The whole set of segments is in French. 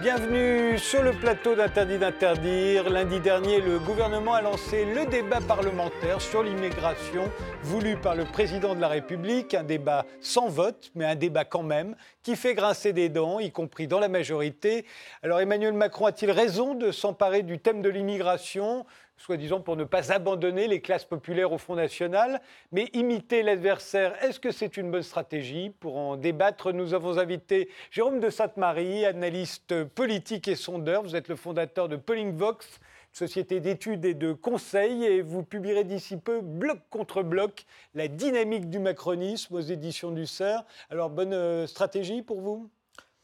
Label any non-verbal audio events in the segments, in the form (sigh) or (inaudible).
Bienvenue sur le plateau d'Interdit d'interdire. Lundi dernier, le gouvernement a lancé le débat parlementaire sur l'immigration voulu par le président de la République. Un débat sans vote, mais un débat quand même, qui fait grincer des dents, y compris dans la majorité. Alors Emmanuel Macron a-t-il raison de s'emparer du thème de l'immigration? Soi-disant pour ne pas abandonner les classes populaires au Front National. Mais imiter l'adversaire, est-ce que c'est une bonne stratégie Pour en débattre, nous avons invité Jérôme de Sainte-Marie, analyste politique et sondeur. Vous êtes le fondateur de Vox, société d'études et de conseils, et vous publierez d'ici peu Bloc contre bloc, la dynamique du macronisme aux éditions du CERF. Alors, bonne euh, stratégie pour vous?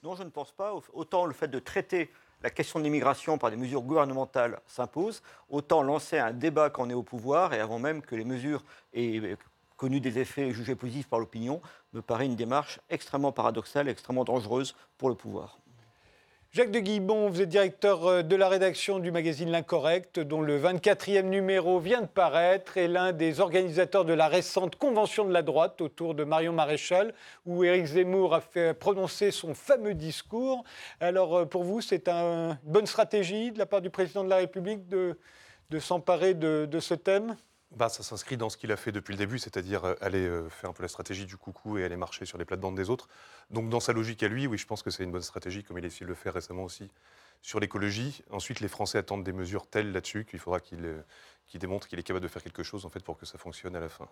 Non, je ne pense pas. Autant le fait de traiter la question de l'immigration par des mesures gouvernementales s'impose, autant lancer un débat quand on est au pouvoir et avant même que les mesures aient connu des effets jugés positifs par l'opinion, me paraît une démarche extrêmement paradoxale, extrêmement dangereuse pour le pouvoir. Jacques de Guibon, vous êtes directeur euh, de la rédaction du magazine L'Incorrect, dont le 24e numéro vient de paraître, et l'un des organisateurs de la récente convention de la droite autour de Marion Maréchal, où Éric Zemmour a fait prononcer son fameux discours. Alors, euh, pour vous, c'est une bonne stratégie de la part du président de la République de, s'emparer de ce thème? Bah, ça s'inscrit dans ce qu'il a fait depuis le début, c'est-à-dire euh, aller euh, faire un peu la stratégie du coucou et aller marcher sur les plates-bandes des autres. Donc dans sa logique à lui, oui, je pense que c'est une bonne stratégie, comme il a essayé de le faire récemment aussi sur l'écologie. Ensuite, les Français attendent des mesures telles là-dessus qu'il faudra qu'il euh, démontre qu'il est capable de faire quelque chose en fait, pour que ça fonctionne à la fin.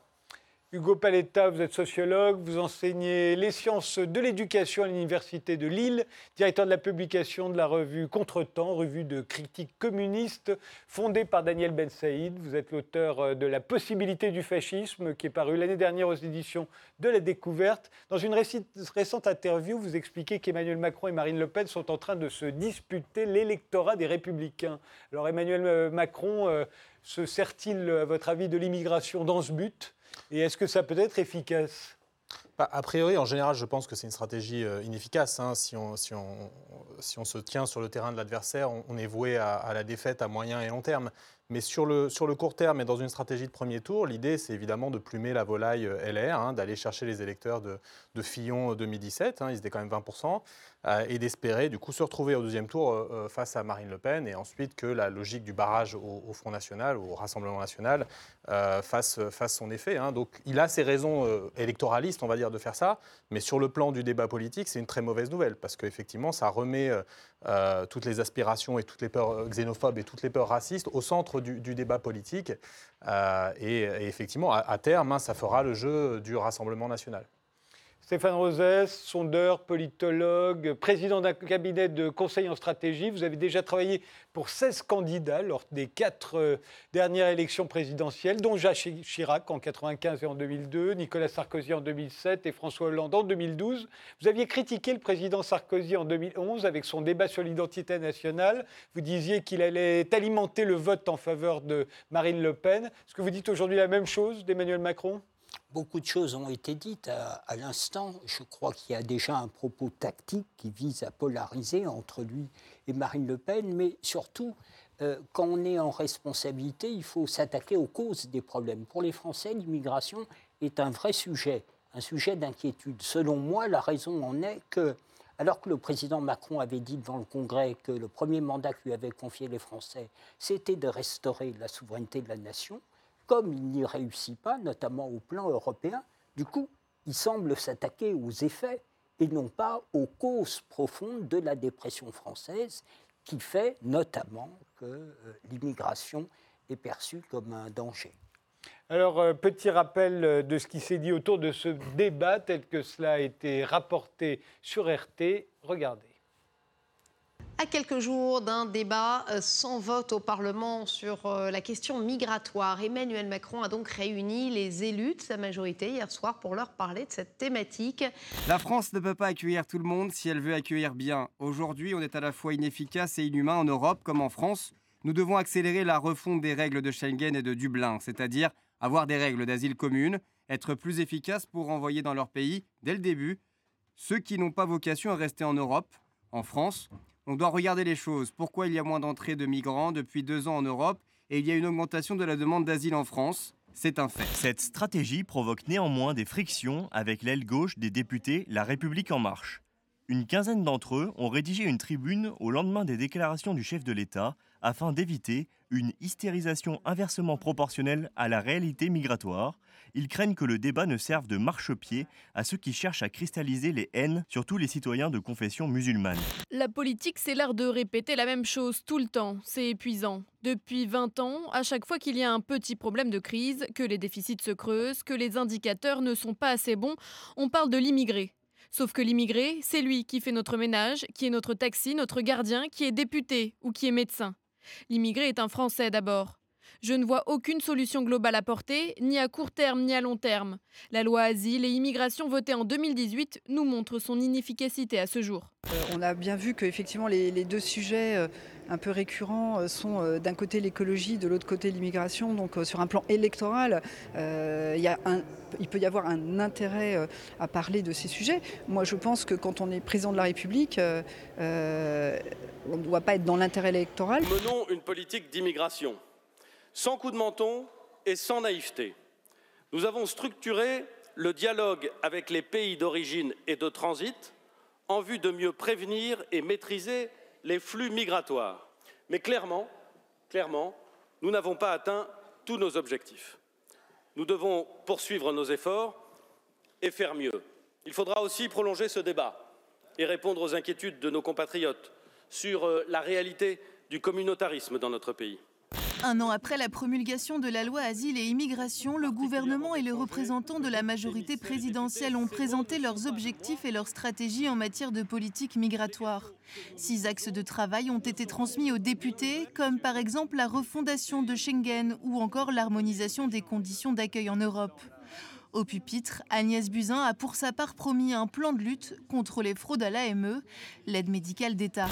Hugo Paletta, vous êtes sociologue, vous enseignez les sciences de l'éducation à l'Université de Lille, directeur de la publication de la revue Contretemps, revue de critique communiste fondée par Daniel Ben Saïd. Vous êtes l'auteur euh, de La possibilité du fascisme qui est paru l'année dernière aux éditions de La Découverte. Dans une récente interview, vous expliquez qu'Emmanuel Macron et Marine Le Pen sont en train de se disputer l'électorat des Républicains. Alors Emmanuel euh, Macron euh, se sert-il, à votre avis, de l'immigration dans ce but? Et est-ce que ça peut être efficace? Bah, a priori, en général, je pense que c'est une stratégie euh, inefficace. Hein. Si, on, si, on, si, on, se tient sur le terrain de l'adversaire, on, est voué à, la défaite à moyen et long terme. Mais sur le, sur le court terme et dans une stratégie de premier tour, l'idée, c'est évidemment de plumer la volaille euh, LR, hein, d'aller chercher les électeurs de, de Fillon 2017, hein, ils étaient quand même 20%, euh, et d'espérer du coup se retrouver au deuxième tour euh, face à Marine Le Pen, et ensuite que la logique du barrage au, Front National, au Rassemblement National, fasse, son effet. Hein. Donc il a ses raisons électoralistes, on va dire, de faire ça, mais sur le plan du débat politique, c'est une très mauvaise nouvelle, parce qu'effectivement, ça remet toutes les aspirations et toutes les peurs xénophobes et toutes les peurs racistes au centre du, débat politique. Euh, et, effectivement, à, terme, hein, ça fera le jeu du Rassemblement national. Stéphane Rosès, sondeur, politologue, président d'un cabinet de conseil en stratégie. Vous avez déjà travaillé pour 16 candidats lors des quatre euh, dernières élections présidentielles, dont Jacques Chirac en 1995 et en 2002, Nicolas Sarkozy en 2007 et François Hollande en 2012. Vous aviez critiqué le président Sarkozy en 2011 avec son débat sur l'identité nationale. Vous disiez qu'il allait alimenter le vote en faveur de Marine Le Pen. Est-ce que vous dites aujourd'hui la même chose d'Emmanuel Macron? Beaucoup de choses ont été dites à, l'instant. Je crois qu'il y a déjà un propos tactique qui vise à polariser entre lui et Marine Le Pen, mais surtout, euh, quand on est en responsabilité, il faut s'attaquer aux causes des problèmes. Pour les Français, l'immigration est un vrai sujet, un sujet d'inquiétude. Selon moi, la raison en est que, alors que le président Macron avait dit devant le Congrès que le premier mandat que lui avaient confié les Français, c'était de restaurer la souveraineté de la nation, comme il n'y réussit pas, notamment au plan européen, du coup, il semble s'attaquer aux effets et non pas aux causes profondes de la dépression française qui fait notamment que euh, l'immigration est perçue comme un danger. Alors, euh, petit rappel euh, de ce qui s'est dit autour de ce débat tel que cela a été rapporté sur RT. Regardez. À quelques jours d'un débat euh, sans vote au Parlement sur euh, la question migratoire, Emmanuel Macron a donc réuni les élus de sa majorité hier soir pour leur parler de cette thématique. La France ne peut pas accueillir tout le monde si elle veut accueillir bien. Aujourd'hui, on est à la fois inefficace et inhumain en Europe comme en France. Nous devons accélérer la refonte des règles de Schengen et de Dublin, c'est-à-dire avoir des règles d'asile communes, être plus efficace pour renvoyer dans leur pays, dès le début, ceux qui n'ont pas vocation à rester en Europe, en France, on doit regarder les choses. Pourquoi il y a moins d'entrées de migrants depuis deux ans en Europe et il y a une augmentation de la demande d'asile en France? C'est un fait. Cette stratégie provoque néanmoins des frictions avec l'aile gauche des députés La République en marche. Une quinzaine d'entre eux ont rédigé une tribune au lendemain des déclarations du chef de l'État afin d'éviter une hystérisation inversement proportionnelle à la réalité migratoire. Ils craignent que le débat ne serve de marchepied à ceux qui cherchent à cristalliser les haines, surtout les citoyens de confession musulmane. La politique, c'est l'air de répéter la même chose tout le temps. C'est épuisant. Depuis 20 ans, à chaque fois qu'il y a un petit problème de crise, que les déficits se creusent, que les indicateurs ne sont pas assez bons, on parle de l'immigré. Sauf que l'immigré, c'est lui qui fait notre ménage, qui est notre taxi, notre gardien, qui est député ou qui est médecin. L'immigré est un Français d'abord. Je ne vois aucune solution globale à porter, ni à court terme ni à long terme. La loi Asile et Immigration votée en 2018 nous montre son inefficacité à ce jour. Euh, on a bien vu qu'effectivement les, les, deux sujets euh, un peu récurrents euh, sont d'un côté l'écologie, de l'autre côté l'immigration. Donc sur un plan électoral, il, y a un, il, peut y avoir un intérêt à parler de ces sujets. Moi je pense que quand on est président de la République, on ne doit pas être dans l'intérêt électoral. Menons une politique d'immigration sans coup de menton et sans naïveté. Nous avons structuré le dialogue avec les pays d'origine et de transit en vue de mieux prévenir et maîtriser les flux migratoires. Mais clairement, clairement, nous n'avons pas atteint tous nos objectifs. Nous devons poursuivre nos efforts et faire mieux. Il faudra aussi prolonger ce débat et répondre aux inquiétudes de nos compatriotes sur euh, la réalité du communautarisme dans notre pays. Un an après la promulgation de la loi Asile et Immigration, le gouvernement et les représentants de la majorité présidentielle ont présenté leurs objectifs et leurs stratégies en matière de politique migratoire. Six axes de travail ont été transmis aux députés, comme par exemple la refondation de Schengen ou encore l'harmonisation des conditions d'accueil en Europe. Au pupitre, Agnès Buzyn a pour sa part promis un plan de lutte contre les fraudes à l'AME, l'aide médicale d'État.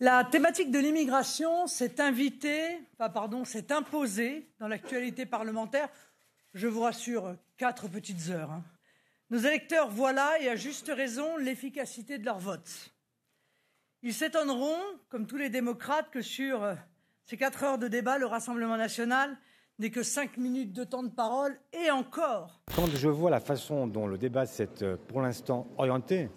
La thématique de l'immigration s'est invitée, s'est imposée dans l'actualité parlementaire. Je vous rassure, quatre petites heures. Hein. Nos électeurs voient là, et à juste raison, l'efficacité de leur vote. Ils s'étonneront, comme tous les démocrates, que sur euh, ces quatre heures de débat, le Rassemblement national n'ait que cinq minutes de temps de parole, et encore. Quand je vois la façon dont le débat s'est euh, pour l'instant orienté,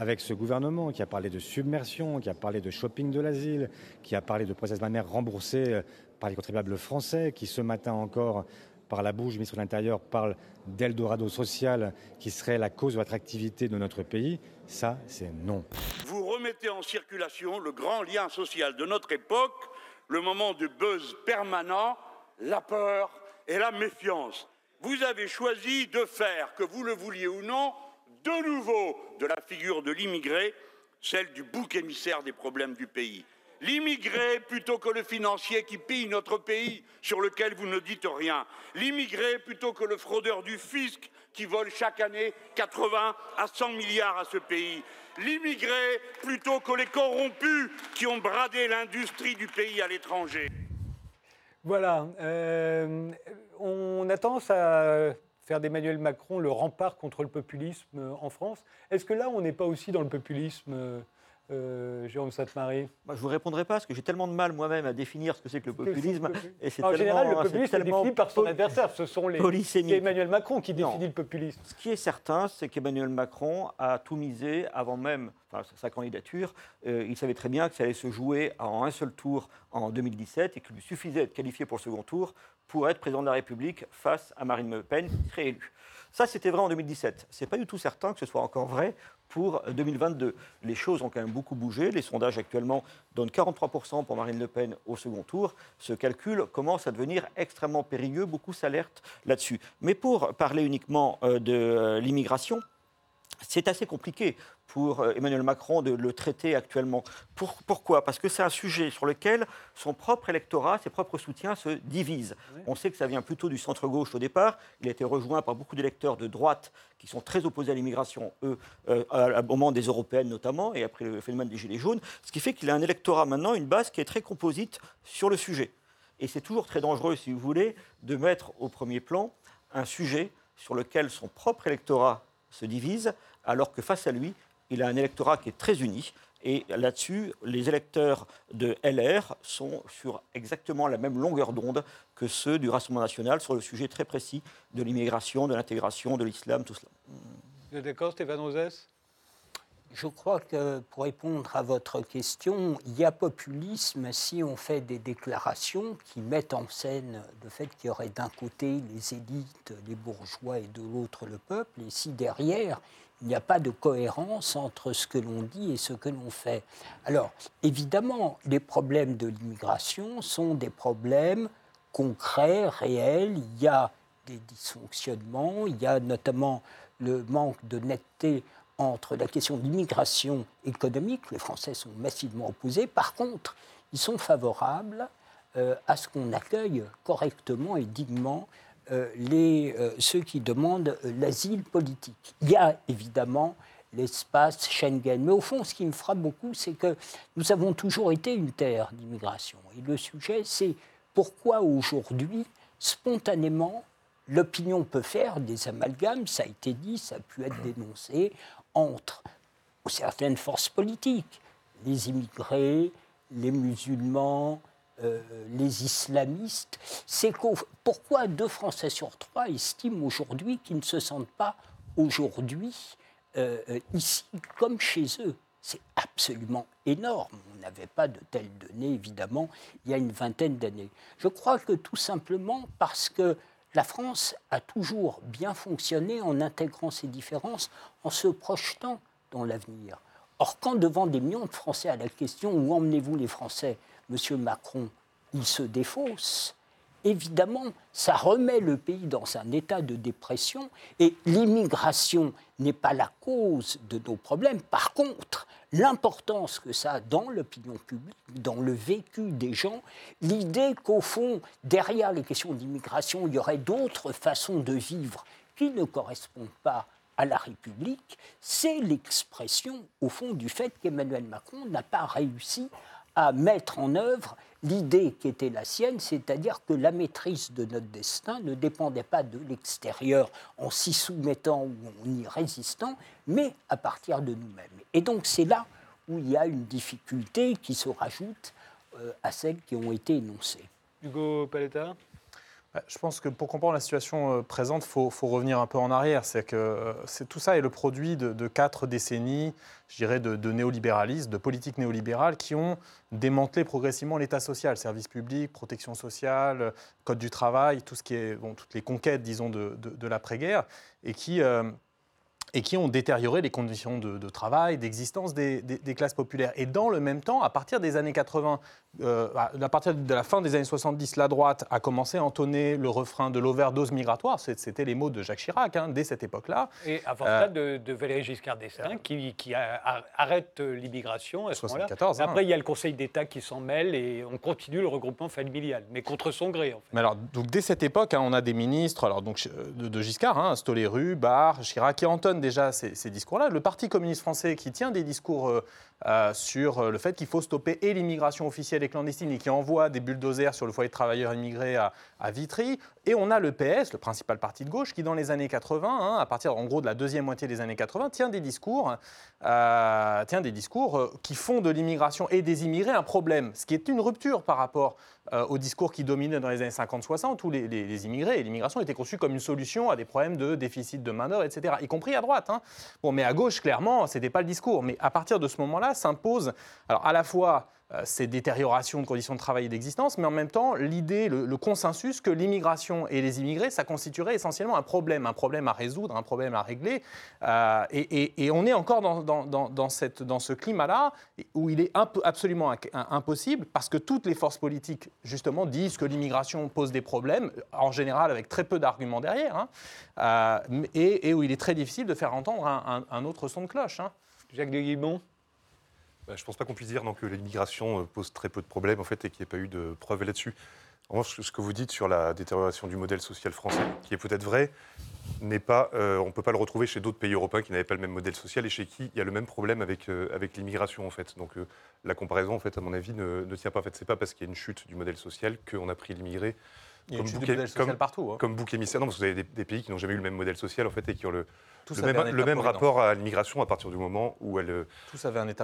avec ce gouvernement qui a parlé de submersion, qui a parlé de shopping de l'asile, qui a parlé de process mammaire remboursé euh, par les contribuables français, qui ce matin encore, par la bouche du ministre de l'Intérieur, parle d'Eldorado social qui serait la cause de l'attractivité de notre pays, ça, c'est non. Vous remettez en circulation le grand lien social de notre époque, le moment du buzz permanent, la peur et la méfiance. Vous avez choisi de faire, que vous le vouliez ou non, de nouveau de la figure de l'immigré, celle du bouc émissaire des problèmes du pays. L'immigré plutôt que le financier qui pille notre pays sur lequel vous ne dites rien. L'immigré plutôt que le fraudeur du fisc qui vole chaque année 80 à 100 milliards à ce pays. L'immigré plutôt que les corrompus qui ont bradé l'industrie du pays à l'étranger. Voilà. Euh, on a tendance faire d'Emmanuel Macron le rempart contre le populisme euh, en France. Est-ce que là, on n'est pas aussi dans le populisme euh, euh, Jérôme Sainte-Marie Je ne vous répondrai pas parce que j'ai tellement de mal moi-même à définir ce que c'est que le populisme. Et en général, le populisme est, défini par son adversaire. Ce sont les. C'est Emmanuel Macron qui définit le populisme. Ce qui est certain, c'est qu'Emmanuel Macron a tout misé avant même enfin, sa candidature. il savait très bien que ça allait se jouer en un seul tour en 2017 et qu'il lui suffisait d'être qualifié pour le second tour pour être président de la République face à Marine Le Pen, réélue. Ça, c'était vrai en 2017. Ce n'est pas du tout certain que ce soit encore vrai pour 2022. Les choses ont quand même beaucoup bougé. Les sondages actuellement donnent 43% pour Marine Le Pen au second tour. Ce calcul commence à devenir extrêmement périlleux. Beaucoup s'alertent là-dessus. Mais pour parler uniquement euh, de euh, l'immigration, c'est assez compliqué pour euh, Emmanuel Macron de le traiter actuellement. pourquoi? Parce que c'est un sujet sur lequel son propre électorat, ses propres soutiens se divisent. On sait que ça vient plutôt du centre-gauche au départ. Il a été rejoint par beaucoup d'électeurs de droite qui sont très opposés à l'immigration, eux, euh, au moment des européennes notamment, et après le phénomène des Gilets jaunes. Ce qui fait qu'il a un électorat maintenant, une base qui est très composite sur le sujet. Et c'est toujours très dangereux, si vous voulez, de mettre au premier plan un sujet sur lequel son propre électorat se divise, alors que face à lui, il a un électorat qui est très uni. Et là-dessus, les électeurs de LR sont sur exactement la même longueur d'onde que ceux du Rassemblement national sur le sujet très précis de l'immigration, de l'intégration, de l'islam, tout cela. Vous êtes d'accord, Stéphane Rosès Je crois que pour répondre à votre question, il y a populisme si on fait des déclarations qui mettent en scène le fait qu'il y aurait d'un côté les élites, les bourgeois et de l'autre le peuple, et si derrière il n'y a pas de cohérence entre ce que l'on dit et ce que l'on fait. Alors, évidemment, les problèmes de l'immigration sont des problèmes concrets, réels. Il y a des dysfonctionnements, il y a notamment le manque de netteté entre la question de l'immigration économique. Les Français sont massivement opposés. Par contre, ils sont favorables euh, à ce qu'on accueille correctement et dignement euh, les, euh, ceux qui demandent l'asile politique. Il y a évidemment l'espace Schengen. Mais au fond, ce qui me frappe beaucoup, c'est que nous avons toujours été une terre d'immigration. Et le sujet, c'est pourquoi aujourd'hui, spontanément, l'opinion peut faire des amalgames, ça a été dit, ça a pu être dénoncé, entre certaines forces politiques, les immigrés, les musulmans, euh, les islamistes, c'est pourquoi deux Français sur trois estiment aujourd'hui qu'ils ne se sentent pas aujourd'hui euh, ici comme chez eux? C'est absolument énorme. On n'avait pas de telles données, évidemment, il y a une vingtaine d'années. Je crois que tout simplement parce que la France a toujours bien fonctionné en intégrant ses différences, en se projetant dans l'avenir. Or, quand devant des millions de Français à la question où emmenez-vous les Français, Monsieur Macron, il se défausse, évidemment, ça remet le pays dans un état de dépression et l'immigration n'est pas la cause de nos problèmes. Par contre, l'importance que ça a dans l'opinion publique, dans le vécu des gens, l'idée qu'au fond, derrière les questions d'immigration, il y aurait d'autres façons de vivre qui ne correspondent pas à la République, c'est l'expression, au fond, du fait qu'Emmanuel Macron n'a pas réussi à mettre en œuvre l'idée qui était la sienne, c'est-à-dire que la maîtrise de notre destin ne dépendait pas de l'extérieur en s'y soumettant ou en y résistant, mais à partir de nous-mêmes. Et donc c'est là où il y a une difficulté qui se rajoute euh, à celles qui ont été énoncées. Hugo Paletta? Je pense que pour comprendre la situation euh, présente, il faut, revenir un peu en arrière. C'est que euh, tout ça est le produit de, quatre décennies, je dirais, de, néolibéralisme, de politique néolibérale qui ont démantelé progressivement l'État social, services publics, protection sociale, code du travail, tout ce qui est, toutes les conquêtes, disons, de, l'après-guerre, et qui euh, et qui ont détérioré les conditions de, travail, d'existence des, classes populaires. Et dans le même temps, à partir des années 80, euh, à partir de la fin des années 70, la droite a commencé à entonner le refrain de l'overdose migratoire. C'était les mots de Jacques Chirac hein, dès cette époque-là. Et avant ça, euh, de, Valéry Giscard d'Estaing, qui, arrête l'immigration à ce moment-là. Hein. Après, il y a le Conseil d'État qui s'en mêle et on continue le regroupement familial, mais contre son gré. En fait. Mais alors, donc, dès cette époque, hein, on a des ministres alors, donc, de, Giscard, hein, Stoléru, Barre, Chirac, qui déjà ces, discours-là. Le Parti communiste français qui tient des discours euh, euh, sur euh, le fait qu'il faut stopper et l'immigration officielle et clandestine et qui envoie des bulldozers sur le foyer de travailleurs immigrés à, Vitry. Et on a le PS, le principal parti de gauche, qui dans les années 80, hein, à partir en gros de la deuxième moitié des années 80, tient des discours, tient des discours qui font de l'immigration et des immigrés un problème, ce qui est une rupture par rapport au discours qui dominait dans les années 50-60, où les, immigrés et l'immigration étaient conçus comme une solution à des problèmes de déficit de main-d'œuvre, etc., y compris à droite. Hein. Bon, mais à gauche, clairement, ce n'était pas le discours. Mais à partir de ce moment-là, s'impose alors à la fois euh, ces détériorations de conditions de travail et d'existence, mais en même temps l'idée, le, consensus que l'immigration et les immigrés, ça constituerait essentiellement un problème, un problème à résoudre, un problème à régler. Euh, et, on est encore dans, cette, dans ce climat-là où il est absolument impossible, parce que toutes les forces politiques, justement, disent que l'immigration pose des problèmes, en général avec très peu d'arguments derrière, hein, euh, et, où il est très difficile de faire entendre un, autre son de cloche. Hein. Jacques de bah, je ne pense pas qu'on puisse dire que l'immigration euh, pose très peu de problèmes en fait, et qu'il n'y ait pas eu de preuves là-dessus. En revanche, ce que vous dites sur la détérioration du modèle social français, qui est peut-être vrai, n'est pas, euh, on ne peut pas le retrouver chez d'autres pays européens qui n'avaient pas le même modèle social et chez qui il y a le même problème avec, euh, avec l'immigration en fait. Donc la comparaison, en fait, à mon avis, ne, tient pas. En fait, pas parce qu'il y a une chute du modèle social qu'on a pris l'immigré comme bouc, comme, partout, hein. comme bouc émissaire. Non, parce que vous avez des, pays qui n'ont jamais eu le même modèle social en fait et qui ont le, le même, rapport à l'immigration à partir du moment où elle,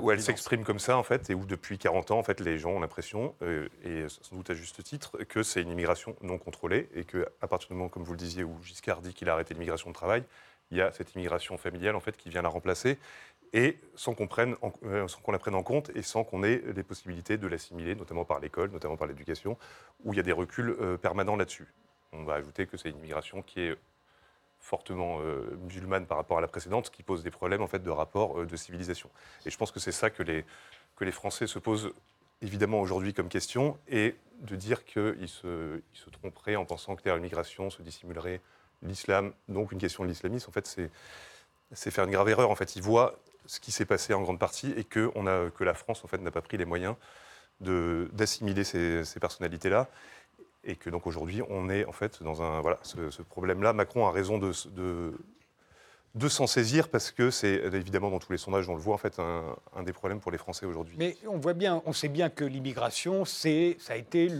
où elle s'exprime comme ça en fait et où depuis 40 ans en fait les gens ont l'impression euh, et sans doute à juste titre que c'est une immigration non contrôlée et que à partir du moment comme vous le disiez où Giscard dit qu'il a arrêté l'immigration de travail, il y a cette immigration familiale en fait qui vient la remplacer et sans qu'on euh, la prenne en compte et sans qu'on ait les possibilités de l'assimiler, notamment par l'école, notamment par l'éducation, où il y a des reculs euh, permanents là-dessus. On va ajouter que c'est une immigration qui est fortement euh, musulmane par rapport à la précédente, ce qui pose des problèmes en fait de rapport de civilisation. Et je pense que c'est ça que les, que les Français se posent évidemment aujourd'hui comme question, et de dire qu'ils se, tromperaient en pensant que derrière l'immigration se dissimulerait l'islam, donc une question de l'islamisme, en fait c'est faire une grave erreur. En fait, ils voient ce qui s'est passé en grande partie et que, on a, que la France en fait, n'a pas pris les moyens d'assimiler ces, personnalités-là. Et que donc aujourd'hui, on est en fait dans un, voilà, ce, problème-là. Macron a raison de, de, s'en saisir parce que c'est évidemment dans tous les sondages, on le voit en fait, un, un des problèmes pour les Français aujourd'hui. Mais on voit bien, on sait bien que l'immigration, ça a été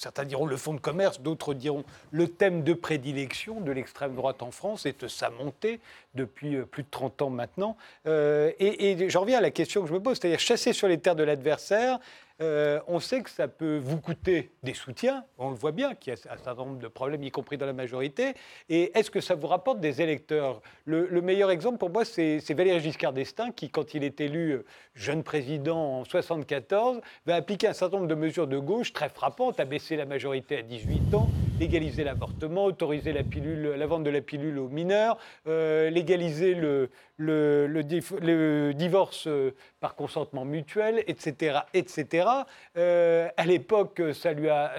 certains diront le fonds de commerce, d'autres diront le thème de prédilection de l'extrême droite en France est sa montée depuis euh, plus de 30 ans maintenant. Euh, et, et j'en reviens à la question que je me pose, c'est-à-dire chasser sur les terres de l'adversaire, euh, on sait que ça peut vous coûter des soutiens. On le voit bien qu'il y a un certain nombre de problèmes, y compris dans la majorité. Et est-ce que ça vous rapporte des électeurs? Le, meilleur exemple pour moi, c'est Valéry Giscard d'Estaing qui, quand il est élu euh, jeune président en 1974, va appliquer un certain nombre de mesures de gauche très frappantes, abaisser la majorité à 18 ans, légaliser l'avortement, autoriser la, vente de la pilule aux mineurs, euh, légaliser le, divorce euh, par consentement mutuel, etc. etc. Euh, à l'époque, ça lui a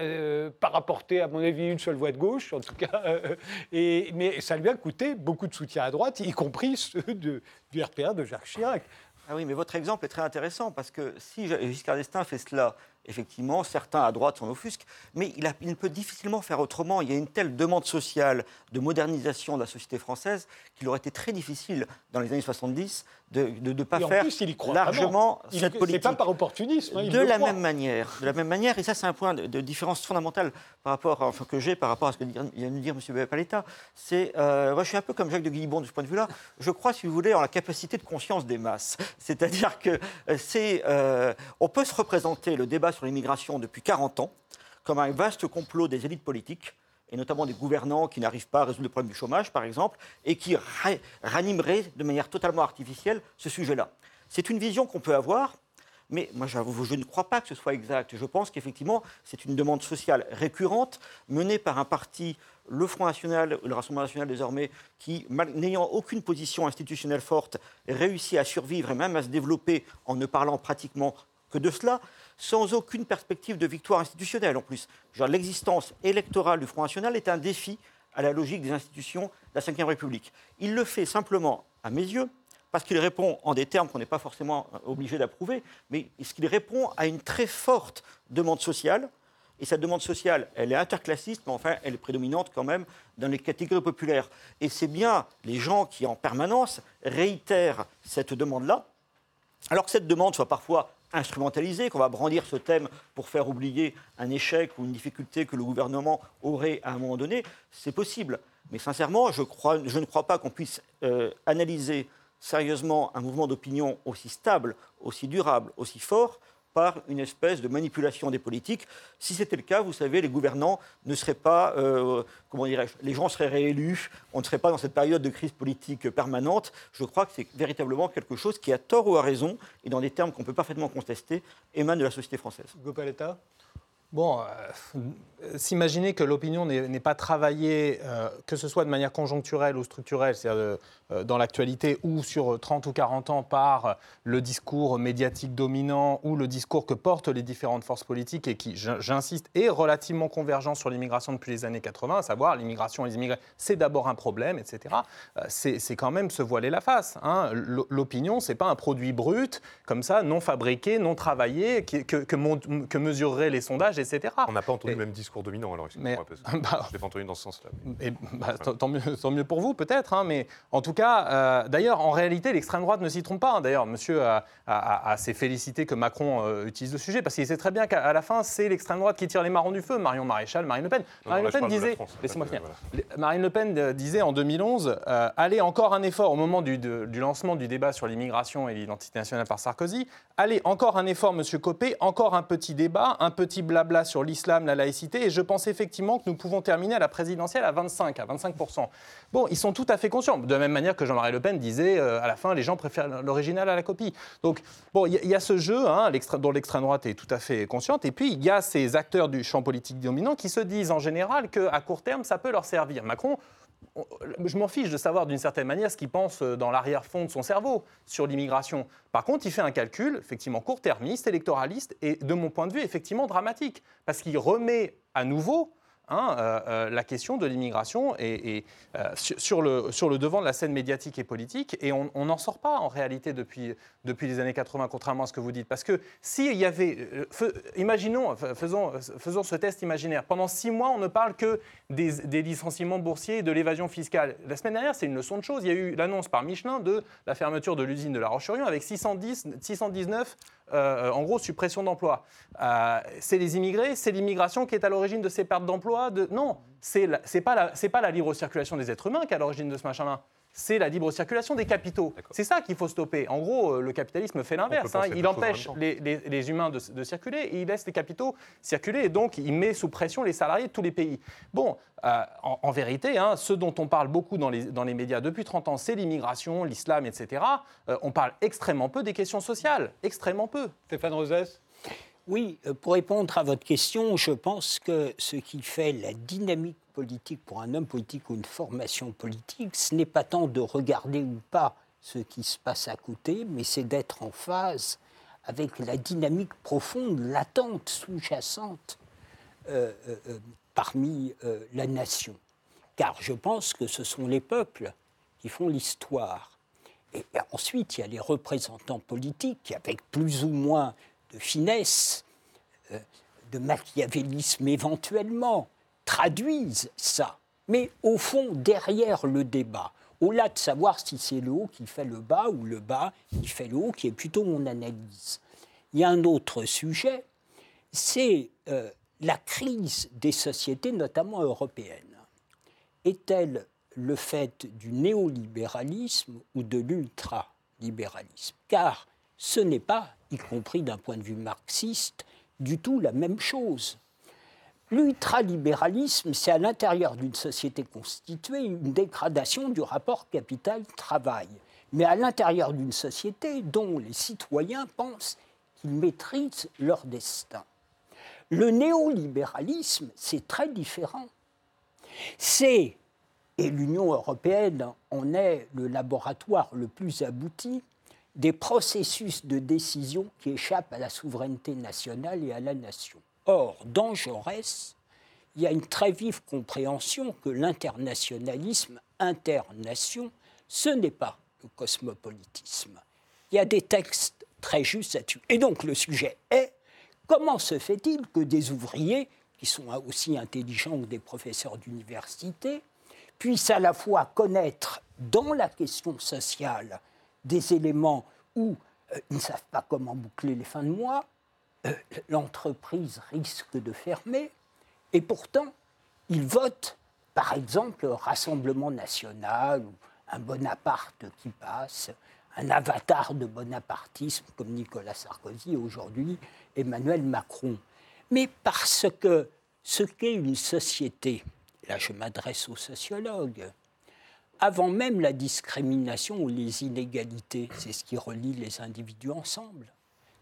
pas rapporté, à mon avis, une seule voix de gauche, en tout cas, mais ça lui a coûté beaucoup de soutien à droite, y compris ceux du RPA de Jacques Chirac. Ah oui, mais votre exemple est très intéressant parce que si Giscard d'Estaing fait cela effectivement, certains à droite s'en offusquent, mais il, il, peut difficilement faire autrement. Il y a une telle demande sociale de modernisation de la société française qu'il aurait été très difficile dans les années 70 de ne pas faire largement cette politique. pas par opportunisme. Hein, de la même manière, de la même manière, et ça c'est un point de, différence fondamentale par rapport, enfin, que j'ai par rapport à ce que vient de dire M. Paletta. C'est, euh, moi je suis un peu comme Jacques de Guillibon de ce point de vue-là. Je crois, si vous voulez, en la capacité de conscience des masses. C'est-à-dire que euh, c'est, euh, on peut se représenter le débat sur l'immigration depuis 40 ans comme un vaste complot des élites politiques et notamment des gouvernants qui n'arrivent pas à résoudre le problème du chômage, par exemple, et qui ranimeraient de manière totalement artificielle ce sujet-là. C'est une vision qu'on peut avoir, mais moi, je ne crois pas que ce soit exact. Je pense qu'effectivement, c'est une demande sociale récurrente menée par un parti, le Front National, le Rassemblement National désormais, qui, n'ayant aucune position institutionnelle forte, réussit à survivre et même à se développer en ne parlant pratiquement que de cela sans aucune perspective de victoire institutionnelle en plus. L'existence électorale du Front National est un défi à la logique des institutions de la Ve République. Il le fait simplement, à mes yeux, parce qu'il répond en des termes qu'on n'est pas forcément euh, obligé d'approuver, mais parce qu'il répond à une très forte demande sociale? Et cette demande sociale, elle est interclassiste, mais enfin, elle est prédominante quand même dans les catégories populaires. Et c'est bien les gens qui, en permanence, réitèrent cette demande-là, alors que cette demande soit parfois instrumentalisé, qu'on va brandir ce thème pour faire oublier un échec ou une difficulté que le gouvernement aurait à un moment donné, c'est possible. Mais sincèrement, je, ne crois pas qu'on puisse euh, analyser sérieusement un mouvement d'opinion aussi stable, aussi durable, aussi fort, par une espèce de manipulation des politiques. Si c'était le cas, vous savez, les gouvernants ne seraient pas, euh, comment dirais-je, les gens seraient réélus, on ne serait pas dans cette période de crise politique permanente. Je crois que c'est véritablement quelque chose qui, a tort ou a raison, et dans des termes qu'on peut parfaitement contester, émane de la société française. Gopaletta Bon, euh, s'imaginer que l'opinion n'est pas travaillée, euh, que ce soit de manière conjoncturelle ou structurelle, c'est-à-dire dans l'actualité ou sur 30 ou 40 ans par le discours médiatique dominant ou le discours que portent les différentes forces politiques et qui, j'insiste, est relativement convergent sur l'immigration depuis les années 80, à savoir l'immigration et les immigrés, c'est d'abord un problème, etc. c'est quand même se voiler la face. Hein. L'opinion, c'est pas un produit brut, comme ça, non fabriqué, non travaillé, que, que, que mesureraient les sondages, etc. On n'a pas entendu le même discours dominant, alors mais, (laughs) bah, je l'ai pas entendu dans ce sens-là. Bah, tant, mieux, tant, mieux, pour vous, peut-être, hein, mais en tout cas, euh, d'ailleurs, en réalité, l'extrême droite ne s'y trompe pas. Hein. D'ailleurs, monsieur a, a, s'est félicité que Macron euh, utilise le sujet, parce qu'il sait très bien qu'à la fin, c'est l'extrême droite qui tire les marrons du feu, Marion Maréchal, Marine Le Pen. Marine Le Pen disait, laissez-moi finir, Marine Le Pen disait en 2011, euh, allez encore un effort au moment du, du lancement du débat sur l'immigration et l'identité nationale par Sarkozy, allez encore un effort, monsieur Copé, encore un petit débat, un petit blabla blabla sur l'islam, la laïcité, et je pense effectivement que nous pouvons terminer à la présidentielle à 25, à 25%. Bon, ils sont tout à fait conscients, de la même manière que Jean-Marie Le Pen disait euh, à la fin, les gens préfèrent l'original à la copie. Donc, bon, il y, a ce jeu hein, dont l'extrême droite est tout à fait consciente, et puis il y a ces acteurs du champ politique dominant qui se disent en général qu'à court terme, ça peut leur servir. Macron, je m'en fiche de savoir d'une certaine manière ce qu'il pense dans l'arrière-fond de son cerveau sur l'immigration. Par contre, il fait un calcul effectivement court-termiste, électoraliste et de mon point de vue effectivement dramatique parce qu'il remet à nouveau Hein, euh, euh, la question de l'immigration est, euh, sur, le, devant de la scène médiatique et politique, et on n'en sort pas en réalité depuis, depuis les années 80, contrairement à ce que vous dites. Parce que s'il y avait. imaginons, faisons, ce test imaginaire. Pendant six mois, on ne parle que des, licenciements boursiers et de l'évasion fiscale. La semaine dernière, c'est une leçon de choses. Il y a eu l'annonce par Michelin de la fermeture de l'usine de La Roche-sur-Yon avec 610, 619 euh, en gros, suppression d'emplois. C'est les immigrés, c'est l'immigration qui est à l'origine de ces pertes d'emplois. De... Non, c'est n'est pas, la, pas la libre circulation des êtres humains qui est à l'origine de ce machin-là c'est la libre circulation des capitaux. C'est ça qu'il faut stopper. En gros, euh, le capitalisme fait l'inverse. Hein. Il empêche les, humains de, circuler et il laisse les capitaux circuler et donc il met sous pression les salariés de tous les pays. Bon, euh, en, vérité, hein, ce dont on parle beaucoup dans les, dans les médias depuis 30 ans, c'est l'immigration, l'islam, etc. Euh, on parle extrêmement peu des questions sociales, extrêmement peu. Stéphane Rosès oui, pour répondre à votre question, je pense que ce qui fait la dynamique politique pour un homme politique ou une formation politique, ce n'est pas tant de regarder ou pas ce qui se passe à côté, mais c'est d'être en phase avec la dynamique profonde, latente, sous-jacente euh, euh, euh, parmi la nation. Car je pense que ce sont les peuples qui font l'histoire. Et ensuite, il y a les représentants politiques, avec plus ou moins de finesse, de machiavélisme éventuellement, traduisent ça. Mais au fond, derrière le débat, au-delà de savoir si c'est le haut qui fait le bas ou le bas qui fait le haut, qui est plutôt mon analyse, il y a un autre sujet, c'est euh, la crise des sociétés, notamment européennes. Est-elle le fait du néolibéralisme ou de l'ultralibéralisme? Car ce n'est pas, y compris d'un point de vue marxiste, du tout la même chose. L'ultralibéralisme, c'est à l'intérieur d'une société constituée une dégradation du rapport capital-travail, mais à l'intérieur d'une société dont les citoyens pensent qu'ils maîtrisent leur destin. Le néolibéralisme, c'est très différent. C'est, et l'Union européenne en est le laboratoire le plus abouti, des processus de décision qui échappent à la souveraineté nationale et à la nation. Or, dans Jaurès, il y a une très vive compréhension que l'internationalisme, internation, ce n'est pas le cosmopolitisme. Il y a des textes très justes là-dessus. Et donc le sujet est comment se fait-il que des ouvriers, qui sont aussi intelligents que des professeurs d'université, puissent à la fois connaître dans la question sociale des éléments où euh, ils ne savent pas comment boucler les fins de mois, euh, l'entreprise risque de fermer, et pourtant, ils votent, par exemple, Rassemblement national ou un Bonaparte qui passe, un avatar de bonapartisme comme Nicolas Sarkozy aujourd'hui, Emmanuel Macron. Mais parce que ce qu'est une société, là je m'adresse aux sociologues, avant même la discrimination ou les inégalités, c'est ce qui relie les individus ensemble.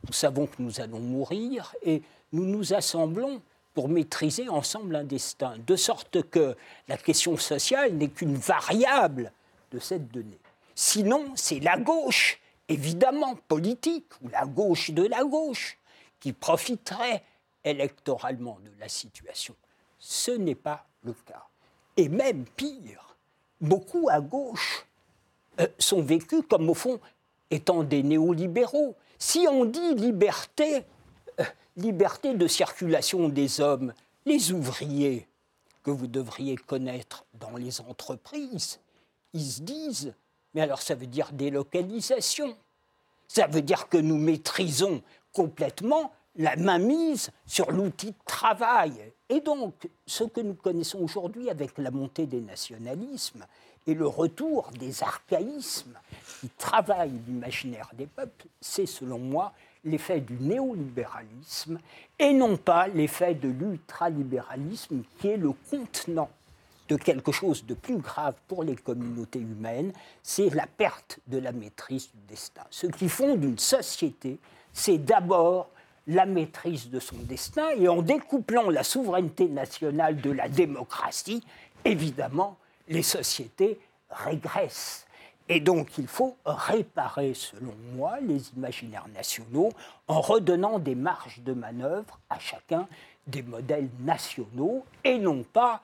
Nous savons que nous allons mourir et nous nous assemblons pour maîtriser ensemble un destin, de sorte que la question sociale n'est qu'une variable de cette donnée. Sinon, c'est la gauche, évidemment politique, ou la gauche de la gauche, qui profiterait électoralement de la situation. Ce n'est pas le cas. Et même pire, beaucoup à gauche euh, sont vécus comme au fond étant des néolibéraux, si on dit liberté, euh, liberté de circulation des hommes, les ouvriers que vous devriez connaître dans les entreprises, ils se disent, mais alors ça veut dire délocalisation. Ça veut dire que nous maîtrisons complètement la mainmise sur l'outil de travail. Et donc, ce que nous connaissons aujourd'hui avec la montée des nationalismes, et le retour des archaïsmes qui travaillent l'imaginaire des peuples, c'est selon moi l'effet du néolibéralisme et non pas l'effet de l'ultralibéralisme qui est le contenant de quelque chose de plus grave pour les communautés humaines, c'est la perte de la maîtrise du destin. Ce qui fonde une société, c'est d'abord la maîtrise de son destin et en découplant la souveraineté nationale de la démocratie, évidemment, les sociétés régressent. Et donc il faut réparer, selon moi, les imaginaires nationaux en redonnant des marges de manœuvre à chacun des modèles nationaux et non pas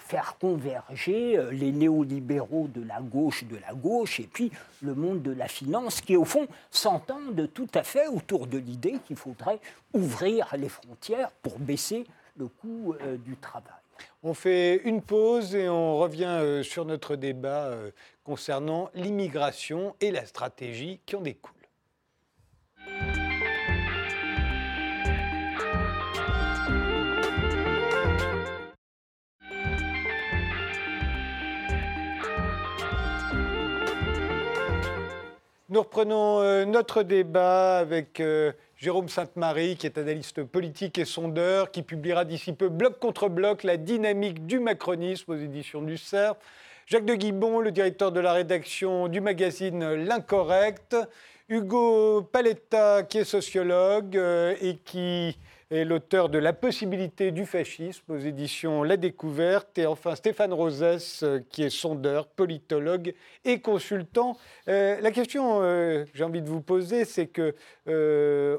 faire converger euh, les néolibéraux de la gauche de la gauche et puis le monde de la finance qui, au fond, s'entendent tout à fait autour de l'idée qu'il faudrait ouvrir les frontières pour baisser le coût euh, du travail. On fait une pause et on revient sur notre débat concernant l'immigration et la stratégie qui en découle. Nous reprenons euh, notre débat avec euh, Jérôme Sainte-Marie, qui est analyste politique et sondeur, qui publiera d'ici peu bloc contre bloc la dynamique du macronisme aux éditions du CERF. Jacques de Guibon, le directeur de la rédaction du magazine L'Incorrect. Hugo Paletta, qui est sociologue euh, et qui est l'auteur de La possibilité du fascisme aux éditions La Découverte. Et enfin Stéphane Rosès, euh, qui est sondeur, politologue et consultant. Euh, la question euh, que j'ai envie de vous poser, c'est que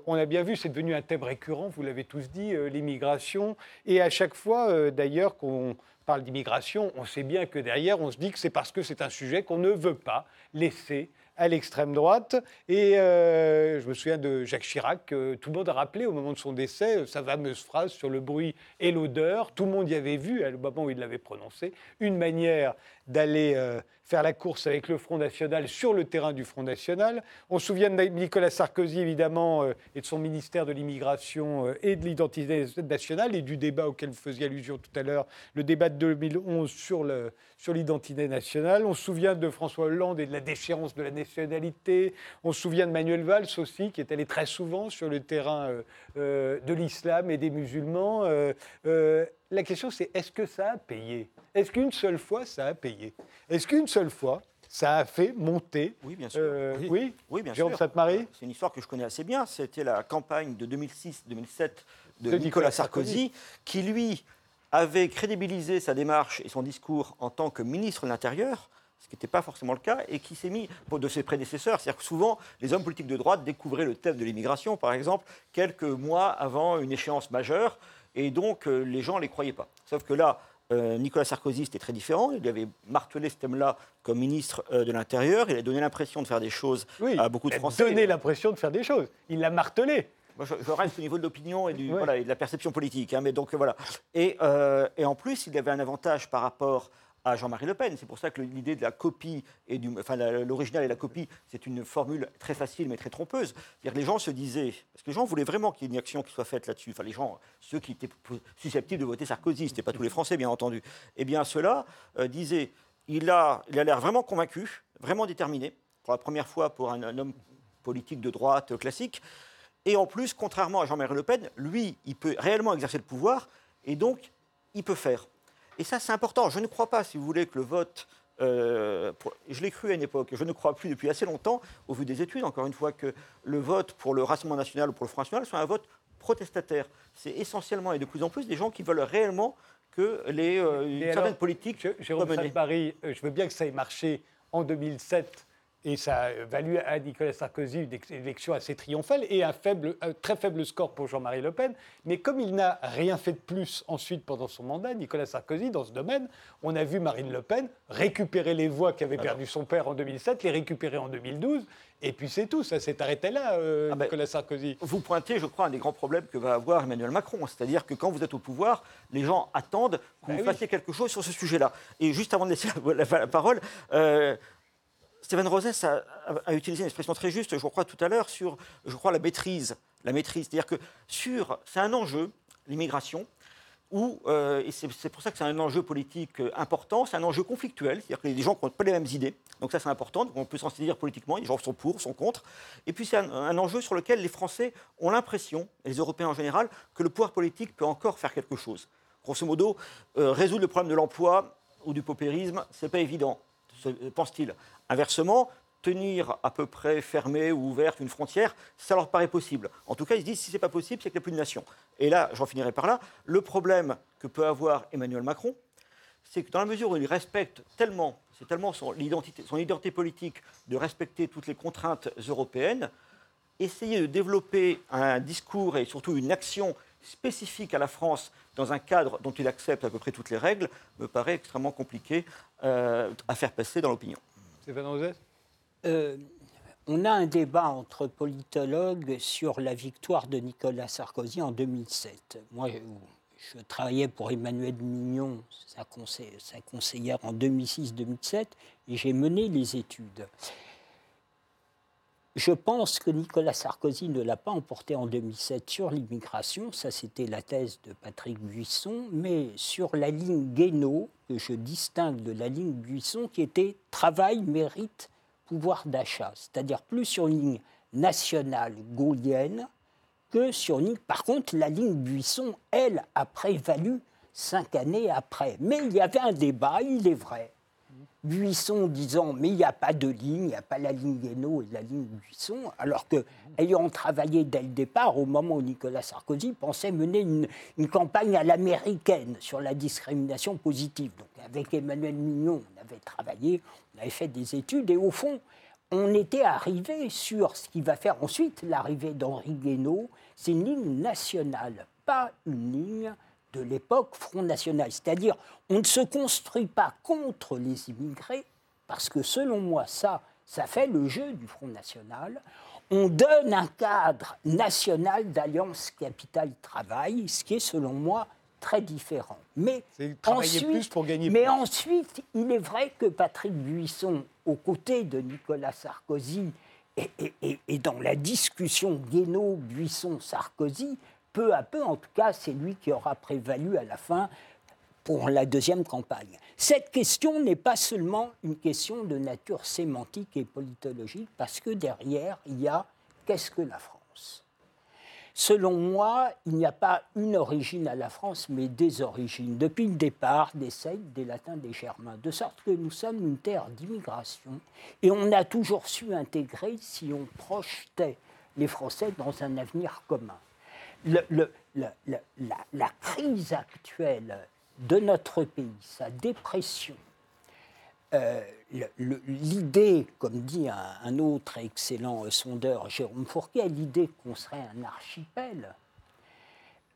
on a bien vu, c'est devenu un thème récurrent, vous l'avez tous dit, l'immigration. Et à chaque fois, d'ailleurs, qu'on parle d'immigration, on sait bien que derrière, on se dit que c'est parce que c'est un sujet qu'on ne veut pas laisser à l'extrême droite. Et euh, je me souviens de Jacques Chirac, tout le monde a rappelé au moment de son décès euh, sa fameuse phrase sur le bruit et l'odeur. Tout le monde y avait vu, à le moment où il l'avait prononcé, une manière d'aller euh, faire la course avec le Front National sur le terrain du Front National. On se souvient de Nicolas Sarkozy, évidemment, et de son ministère de l'immigration et de l'identité nationale, et du débat auquel vous faisiez allusion tout à l'heure, le débat de 2011 sur l'identité nationale. On se souvient de François Hollande et de la déchéance de la nationalité. On se souvient de Manuel Valls aussi, qui est allé très souvent sur le terrain euh, euh, de l'islam et des musulmans. Euh, la question, c'est est-ce que ça a payé? Est-ce qu'une seule fois, ça a payé? Est-ce qu'une seule fois, ça a fait monter. Oui, bien sûr. oui. oui, bien Jérôme Sainte-Marie C'est une histoire que je connais assez bien. C'était la campagne de 2006-2007 de, Nicolas, Sarkozy, qui, lui, avait crédibilisé sa démarche et son discours en tant que ministre de l'Intérieur, ce qui n'était pas forcément le cas, et qui s'est mis de ses prédécesseurs. C'est-à-dire que souvent, les hommes politiques de droite découvraient le thème de l'immigration, par exemple, quelques mois avant une échéance majeure, et donc euh, les gens ne les croyaient pas. Sauf que là, euh, Nicolas Sarkozy, c'était très différent. Il avait martelé ce thème-là comme ministre euh, de l'Intérieur. Il a donné l'impression de faire des choses à beaucoup de Français. Il a donné l'impression de faire des choses. Il l'a martelé je, reste au niveau de l'opinion et, de la perception politique. Hein, mais donc, voilà. Euh, et, en plus, il avait un avantage par rapport à Jean-Marie Le Pen. C'est pour ça que l'idée de la copie, et du, enfin l'original et la copie, c'est une formule très facile mais très trompeuse. -dire les gens se disaient, parce que les gens voulaient vraiment qu'il y ait une action qui soit faite là-dessus. Enfin, les gens, ceux qui étaient susceptibles de voter Sarkozy, ce pas tous les Français, bien entendu. Eh bien, ceux-là euh, disaient, il a, il a l'air vraiment convaincu, vraiment déterminé, pour la première fois pour un homme politique de droite classique. Et en plus, contrairement à Jean-Marie Le Pen, lui, il peut réellement exercer le pouvoir et donc il peut faire. Et ça, c'est important. Je ne crois pas, si vous voulez, que le vote. Euh, je l'ai cru à une époque, je ne crois plus depuis assez longtemps, au vu des études, encore une fois, que le vote pour le Rassemblement national ou pour le Front national soit un vote protestataire. C'est essentiellement et de plus en plus des gens qui veulent réellement que les, euh, certaines politiques. Jérôme Paris, euh, je veux bien que ça ait marché en 2007 et ça a valu à Nicolas Sarkozy une élection assez triomphale et un, faible, très faible score pour Jean-Marie Le Pen. Mais comme il n'a rien fait de plus ensuite pendant son mandat, Nicolas Sarkozy, dans ce domaine, on a vu Marine Le Pen récupérer les voix qu'avait perdu son père en 2007, les récupérer en 2012. Et puis c'est tout, ça s'est arrêté là, euh, ah ben, Nicolas Sarkozy. Vous pointez, je crois, un des grands problèmes que va avoir Emmanuel Macron. C'est-à-dire que quand vous êtes au pouvoir, les gens attendent que vous ben fassiez quelque chose sur ce sujet-là. Et juste avant de laisser la, parole, euh, Stéphane Rosès a, utilisé une expression très juste, je crois, tout à l'heure, sur, je crois, la maîtrise. La maîtrise. C'est-à-dire que sur, c'est un enjeu, l'immigration, où, euh, et c'est pour ça que c'est un enjeu politique euh, important, c'est un enjeu conflictuel, c'est-à-dire que les gens n'ont pas les mêmes idées, donc ça c'est important, on peut s'en saisir politiquement, les gens sont pour, sont contre, et puis c'est un, enjeu sur lequel les Français ont l'impression, et les Européens en général, que le pouvoir politique peut encore faire quelque chose. Grosso modo, euh, résoudre le problème de l'emploi ou du paupérisme, c'est pas évident, pense-t-il. Inversement, tenir à peu près fermée ou ouverte une frontière, ça leur paraît possible. En tout cas, ils se disent si ce n'est pas possible, c'est qu'il n'y a plus de nation. Et là, j'en finirai par là, le problème que peut avoir Emmanuel Macron, c'est que dans la mesure où il respecte tellement, c'est tellement son identité, son identité politique de respecter toutes les contraintes européennes, essayer de développer un discours et surtout une action spécifique à la France dans un cadre dont il accepte à peu près toutes les règles me paraît extrêmement compliqué euh, à faire passer dans l'opinion. Stéphane euh, on a un débat entre politologues sur la victoire de Nicolas Sarkozy en 2007. Moi, je, travaillais pour Emmanuel Mignon, sa, conseillère en 2006-2007, et j'ai mené les études. Je pense que Nicolas Sarkozy ne l'a pas emporté en 2007 sur l'immigration, ça c'était la thèse de Patrick Buisson, mais sur la ligne Guénaud, je distingue de la ligne Buisson, qui était travail, mérite, pouvoir d'achat, c'est-à-dire plus sur une ligne nationale gaulienne que sur une ligne. Par contre, la ligne Buisson, elle, a prévalu cinq années après. Mais il y avait un débat, il est vrai. Buisson disant mais il n'y a pas de ligne, il n'y a pas la ligne Guénaud et la ligne Buisson, alors que, ayant travaillé dès le départ, au moment où Nicolas Sarkozy pensait mener une, une campagne à l'américaine sur la discrimination positive. Donc avec Emmanuel Mignon, on avait travaillé, on avait fait des études et au fond, on était arrivé sur ce qui va faire ensuite l'arrivée d'Henri Guénaud, c'est une ligne nationale, pas une ligne de l'époque Front National. C'est-à-dire, on ne se construit pas contre les immigrés, parce que selon moi, ça, ça fait le jeu du Front National. On donne un cadre national d'alliance capital-travail, ce qui est selon moi très différent. Mais ensuite, plus pour gagner mais ensuite, il est vrai que Patrick Buisson, aux côtés de Nicolas Sarkozy, et, dans la discussion Guénaud-Buisson-Sarkozy, peu à peu, en tout cas, c'est lui qui aura prévalu à la fin pour la deuxième campagne. Cette question n'est pas seulement une question de nature sémantique et politologique, parce que derrière, il y a qu'est-ce que la France? Selon moi, il n'y a pas une origine à la France, mais des origines. Depuis le départ, des Celtes, des Latins, des Germains, de sorte que nous sommes une terre d'immigration, et on a toujours su intégrer si on projetait les Français dans un avenir commun. La, crise actuelle de notre pays, sa dépression, euh, l'idée, comme dit un, autre excellent sondeur, Jérôme Fourquet, l'idée qu'on serait un archipel,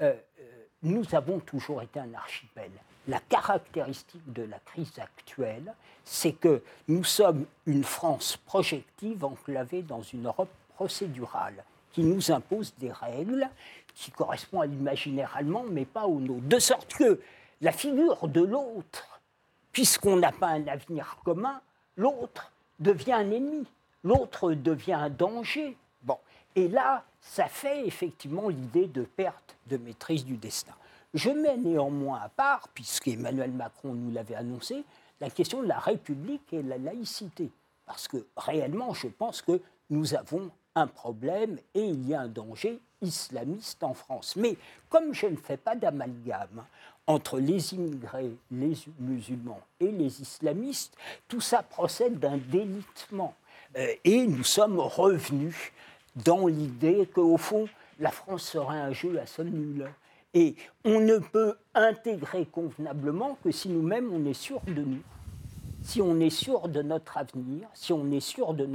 euh, euh, nous avons toujours été un archipel. La caractéristique de la crise actuelle, c'est que nous sommes une France projective enclavée dans une Europe procédurale qui nous impose des règles qui correspondent à l'imaginaire allemand, mais pas au nôtre. De sorte que la figure de l'autre, puisqu'on n'a pas un avenir commun, l'autre devient un ennemi, l'autre devient un danger. Bon, et là, ça fait effectivement l'idée de perte de maîtrise du destin. Je mets néanmoins à part, puisqu'Emmanuel Macron nous l'avait annoncé, la question de la République et de la laïcité. Parce que réellement, je pense que nous avons un problème et il y a un danger islamiste en France. Mais comme je ne fais pas d'amalgame entre les immigrés, les musulmans et les islamistes, tout ça procède d'un délitement. Euh, et nous sommes revenus dans l'idée qu'au fond, la France serait un jeu à somme nulle. Et on ne peut intégrer convenablement que si nous-mêmes on est sûr de nous si on est sûr de notre avenir, si on est sûr de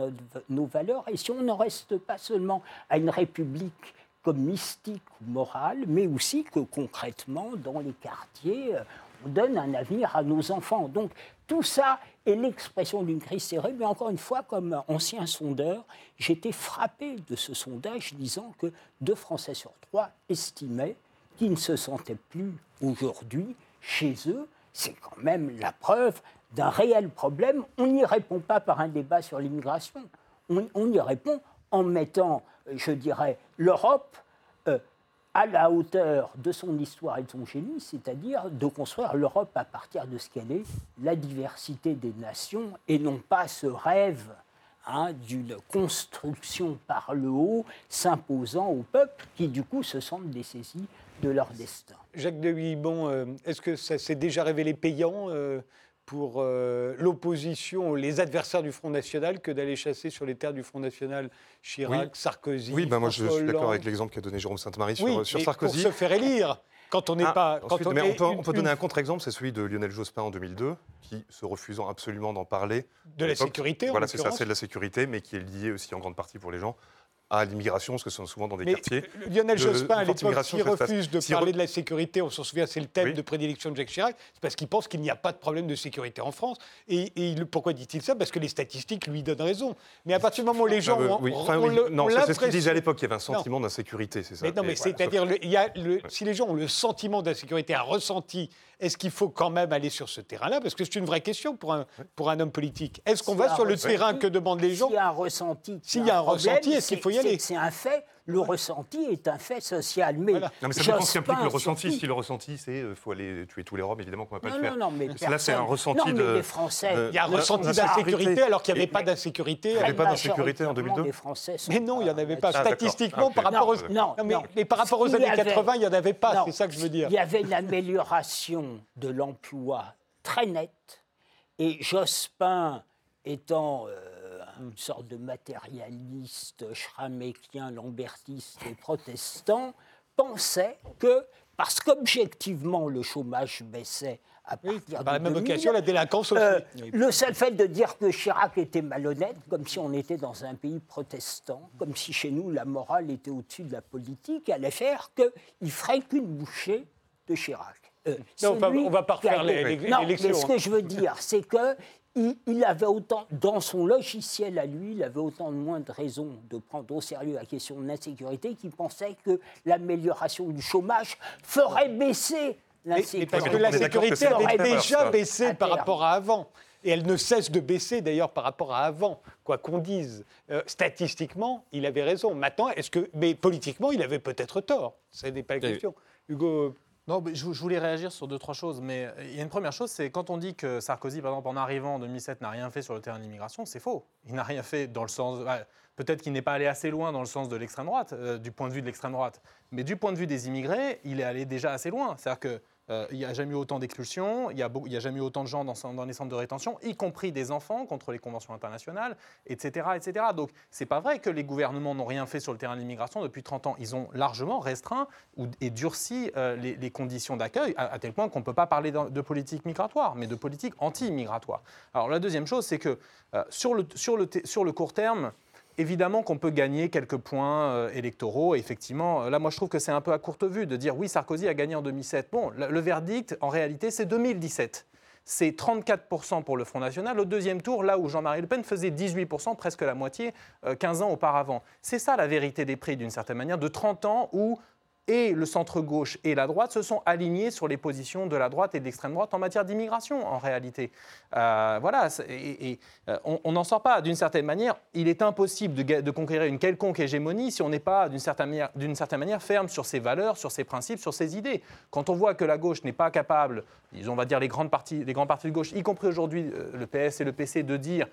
nos valeurs et si on ne reste pas seulement à une république comme mystique ou morale, mais aussi que concrètement, dans les quartiers, euh, on donne un avenir à nos enfants. Donc tout ça est l'expression d'une crise serrée, mais encore une fois, comme ancien sondeur, j'étais frappé de ce sondage disant que deux Français sur trois estimaient qu'ils ne se sentaient plus aujourd'hui chez eux. C'est quand même la preuve d'un réel problème, on n'y répond pas par un débat sur l'immigration. On, y répond en mettant, je dirais, l'Europe euh, à la hauteur de son histoire et de son génie, c'est-à-dire de construire l'Europe à partir de ce qu'elle est, la diversité des nations, et non pas ce rêve hein, d'une construction par le haut s'imposant aux peuples qui, du coup, se sentent dessaisis de leur destin. Jacques de Huybon, euh, est-ce que ça s'est déjà révélé payant euh, pour euh, l'opposition, les adversaires du Front National, que d'aller chasser sur les terres du Front National Chirac, Oui. Sarkozy Oui, bah moi je suis d'accord avec l'exemple qu'a donné Jérôme Sainte-Marie sur, Oui, sur Sarkozy. Pour se faire élire, quand on n'est Ah, pas. Quand ensuite, on mais on peut, on une- peut donner une- un contre-exemple, c'est celui de Lionel Jospin en 2002, qui, se refusant absolument d'en parler. De la sécurité, Voilà, c'est ça, c'est de la sécurité, mais qui est lié aussi en grande partie pour les gens à l'immigration, parce que ce sont souvent dans des Mais quartiers. Lionel de- Jospin, à l'époque, fast. refuse de parler de la sécurité, on s'en souvient, c'est le thème Oui. de prédilection de Jacques Chirac, c'est parce qu'il pense qu'il n'y a pas de problème de sécurité en France. Et, pourquoi dit-il ça? Parce que les statistiques lui donnent raison. Mais à partir du moment où les gens bah, ont, oui, enfin, ont oui. Non, c'est ce qu'il disait à l'époque, il y avait un Non. sentiment d'insécurité, c'est ça. Mais non, mais c'est-à-dire, le- il y a le- si les gens ont le sentiment d'insécurité, un ressenti, est-ce qu'il faut quand même aller sur ce terrain-là? Parce que c'est une vraie question pour un, pour un homme politique. Est-ce qu'on va sur le ressenti, terrain que demandent les gens? S'il y a un ressenti, S'il y a un problème, ressenti, est-ce qu'il faut y aller c'est- un fait. Le ressenti est un fait social. Mais, Non, mais ça dépend ce qu'implique le ressenti. Si le ressenti, c'est il faut aller tuer tous les Roms, évidemment qu'on ne va pas Non, le faire. non, non, mais là, c'est un ressenti non, mais de. les Français- de- Il y a un ressenti d'insécurité alors qu'il n'y avait pas d'insécurité. Il n'y avait pas d'insécurité en majoritairement, 2002 Les Français sont Mais non, il n'y en avait pas. Ah. Statistiquement, Ah, par rapport aux, Non, non, mais, non. mais par rapport aux Il y années avait- 80, il n'y en avait pas. C'est ça que je veux dire. Il y avait une amélioration de l'emploi très nette. Et Jospin étant euh, une sorte de matérialiste schrammekien, lambertiste et protestant, pensait que, parce qu'objectivement le chômage baissait à partir Par la même 2000, occasion, la délinquance aussi. euh, le seul fait de dire que Chirac était malhonnête, comme si on était dans un pays protestant, comme si chez nous la morale était au-dessus de la politique, allait faire qu'il ferait qu'une bouchée de Chirac. Euh, c'est on va- on va pas refaire été- l'é- l'é- Non, l'élection, mais ce hein. que je veux dire, c'est que il, il avait autant, dans son logiciel à lui, il avait autant de moins de raisons de prendre au sérieux la question de l'insécurité qu'il pensait que l'amélioration du chômage ferait baisser l'insécurité. parce que la sécurité avait déjà baissé par rapport à avant. Et elle ne cesse de baisser d'ailleurs par rapport à avant, quoi qu'on dise. Euh, statistiquement, il avait raison. Maintenant, est-ce que. Mais politiquement, il avait peut-être tort? Ce n'est pas la question. Hugo. Non, je voulais réagir sur deux, trois choses. Mais euh, il y a une première chose, c'est quand on dit que Sarkozy, par exemple, en arrivant en 2007, n'a rien fait sur le terrain de l'immigration, c'est faux. Il n'a rien fait dans le sens. bah, Peut-être qu'il n'est pas allé assez loin dans le sens de l'extrême droite, euh, du point de vue de l'extrême droite. Mais du point de vue des immigrés, il est allé déjà assez loin. C'est-à-dire que. Euh, il n'y a jamais eu autant d'expulsions, il n'y a, a jamais eu autant de gens dans, les centres de rétention, y compris des enfants contre les conventions internationales, etc. etc. Donc, c'est pas vrai que les gouvernements n'ont rien fait sur le terrain de l'immigration depuis 30 ans. Ils ont largement restreint ou, et durci euh, les, conditions d'accueil, à, tel point qu'on ne peut pas parler de, politique migratoire, mais de politique anti-migratoire. Alors, la deuxième chose, c'est que euh, sur, le, sur, le, sur le court terme, Évidemment qu'on peut gagner quelques points euh, électoraux. Effectivement, euh, là, moi, je trouve que c'est un peu à courte vue de dire oui, Sarkozy a gagné en 2007. Bon, le, verdict, en réalité, c'est 2017. C'est 34% pour le Front National. Au deuxième tour, là où Jean-Marie Le Pen faisait 18%, presque la moitié, euh, 15 ans auparavant. C'est ça la vérité des prix, d'une certaine manière, de 30 ans où et le centre-gauche et la droite se sont alignés sur les positions de la droite et de l'extrême droite en matière d'immigration, en réalité. Euh, voilà, et, euh, on- n'en sort pas. D'une certaine manière, il est impossible de, conquérir une quelconque hégémonie si on n'est pas, d'une certaine, manière- ferme sur ses valeurs, sur ses principes, sur ses idées. Quand on voit que la gauche n'est pas capable, on va dire les grandes parties, les grands partis de gauche, y compris aujourd'hui euh, le PS et le PC, de dire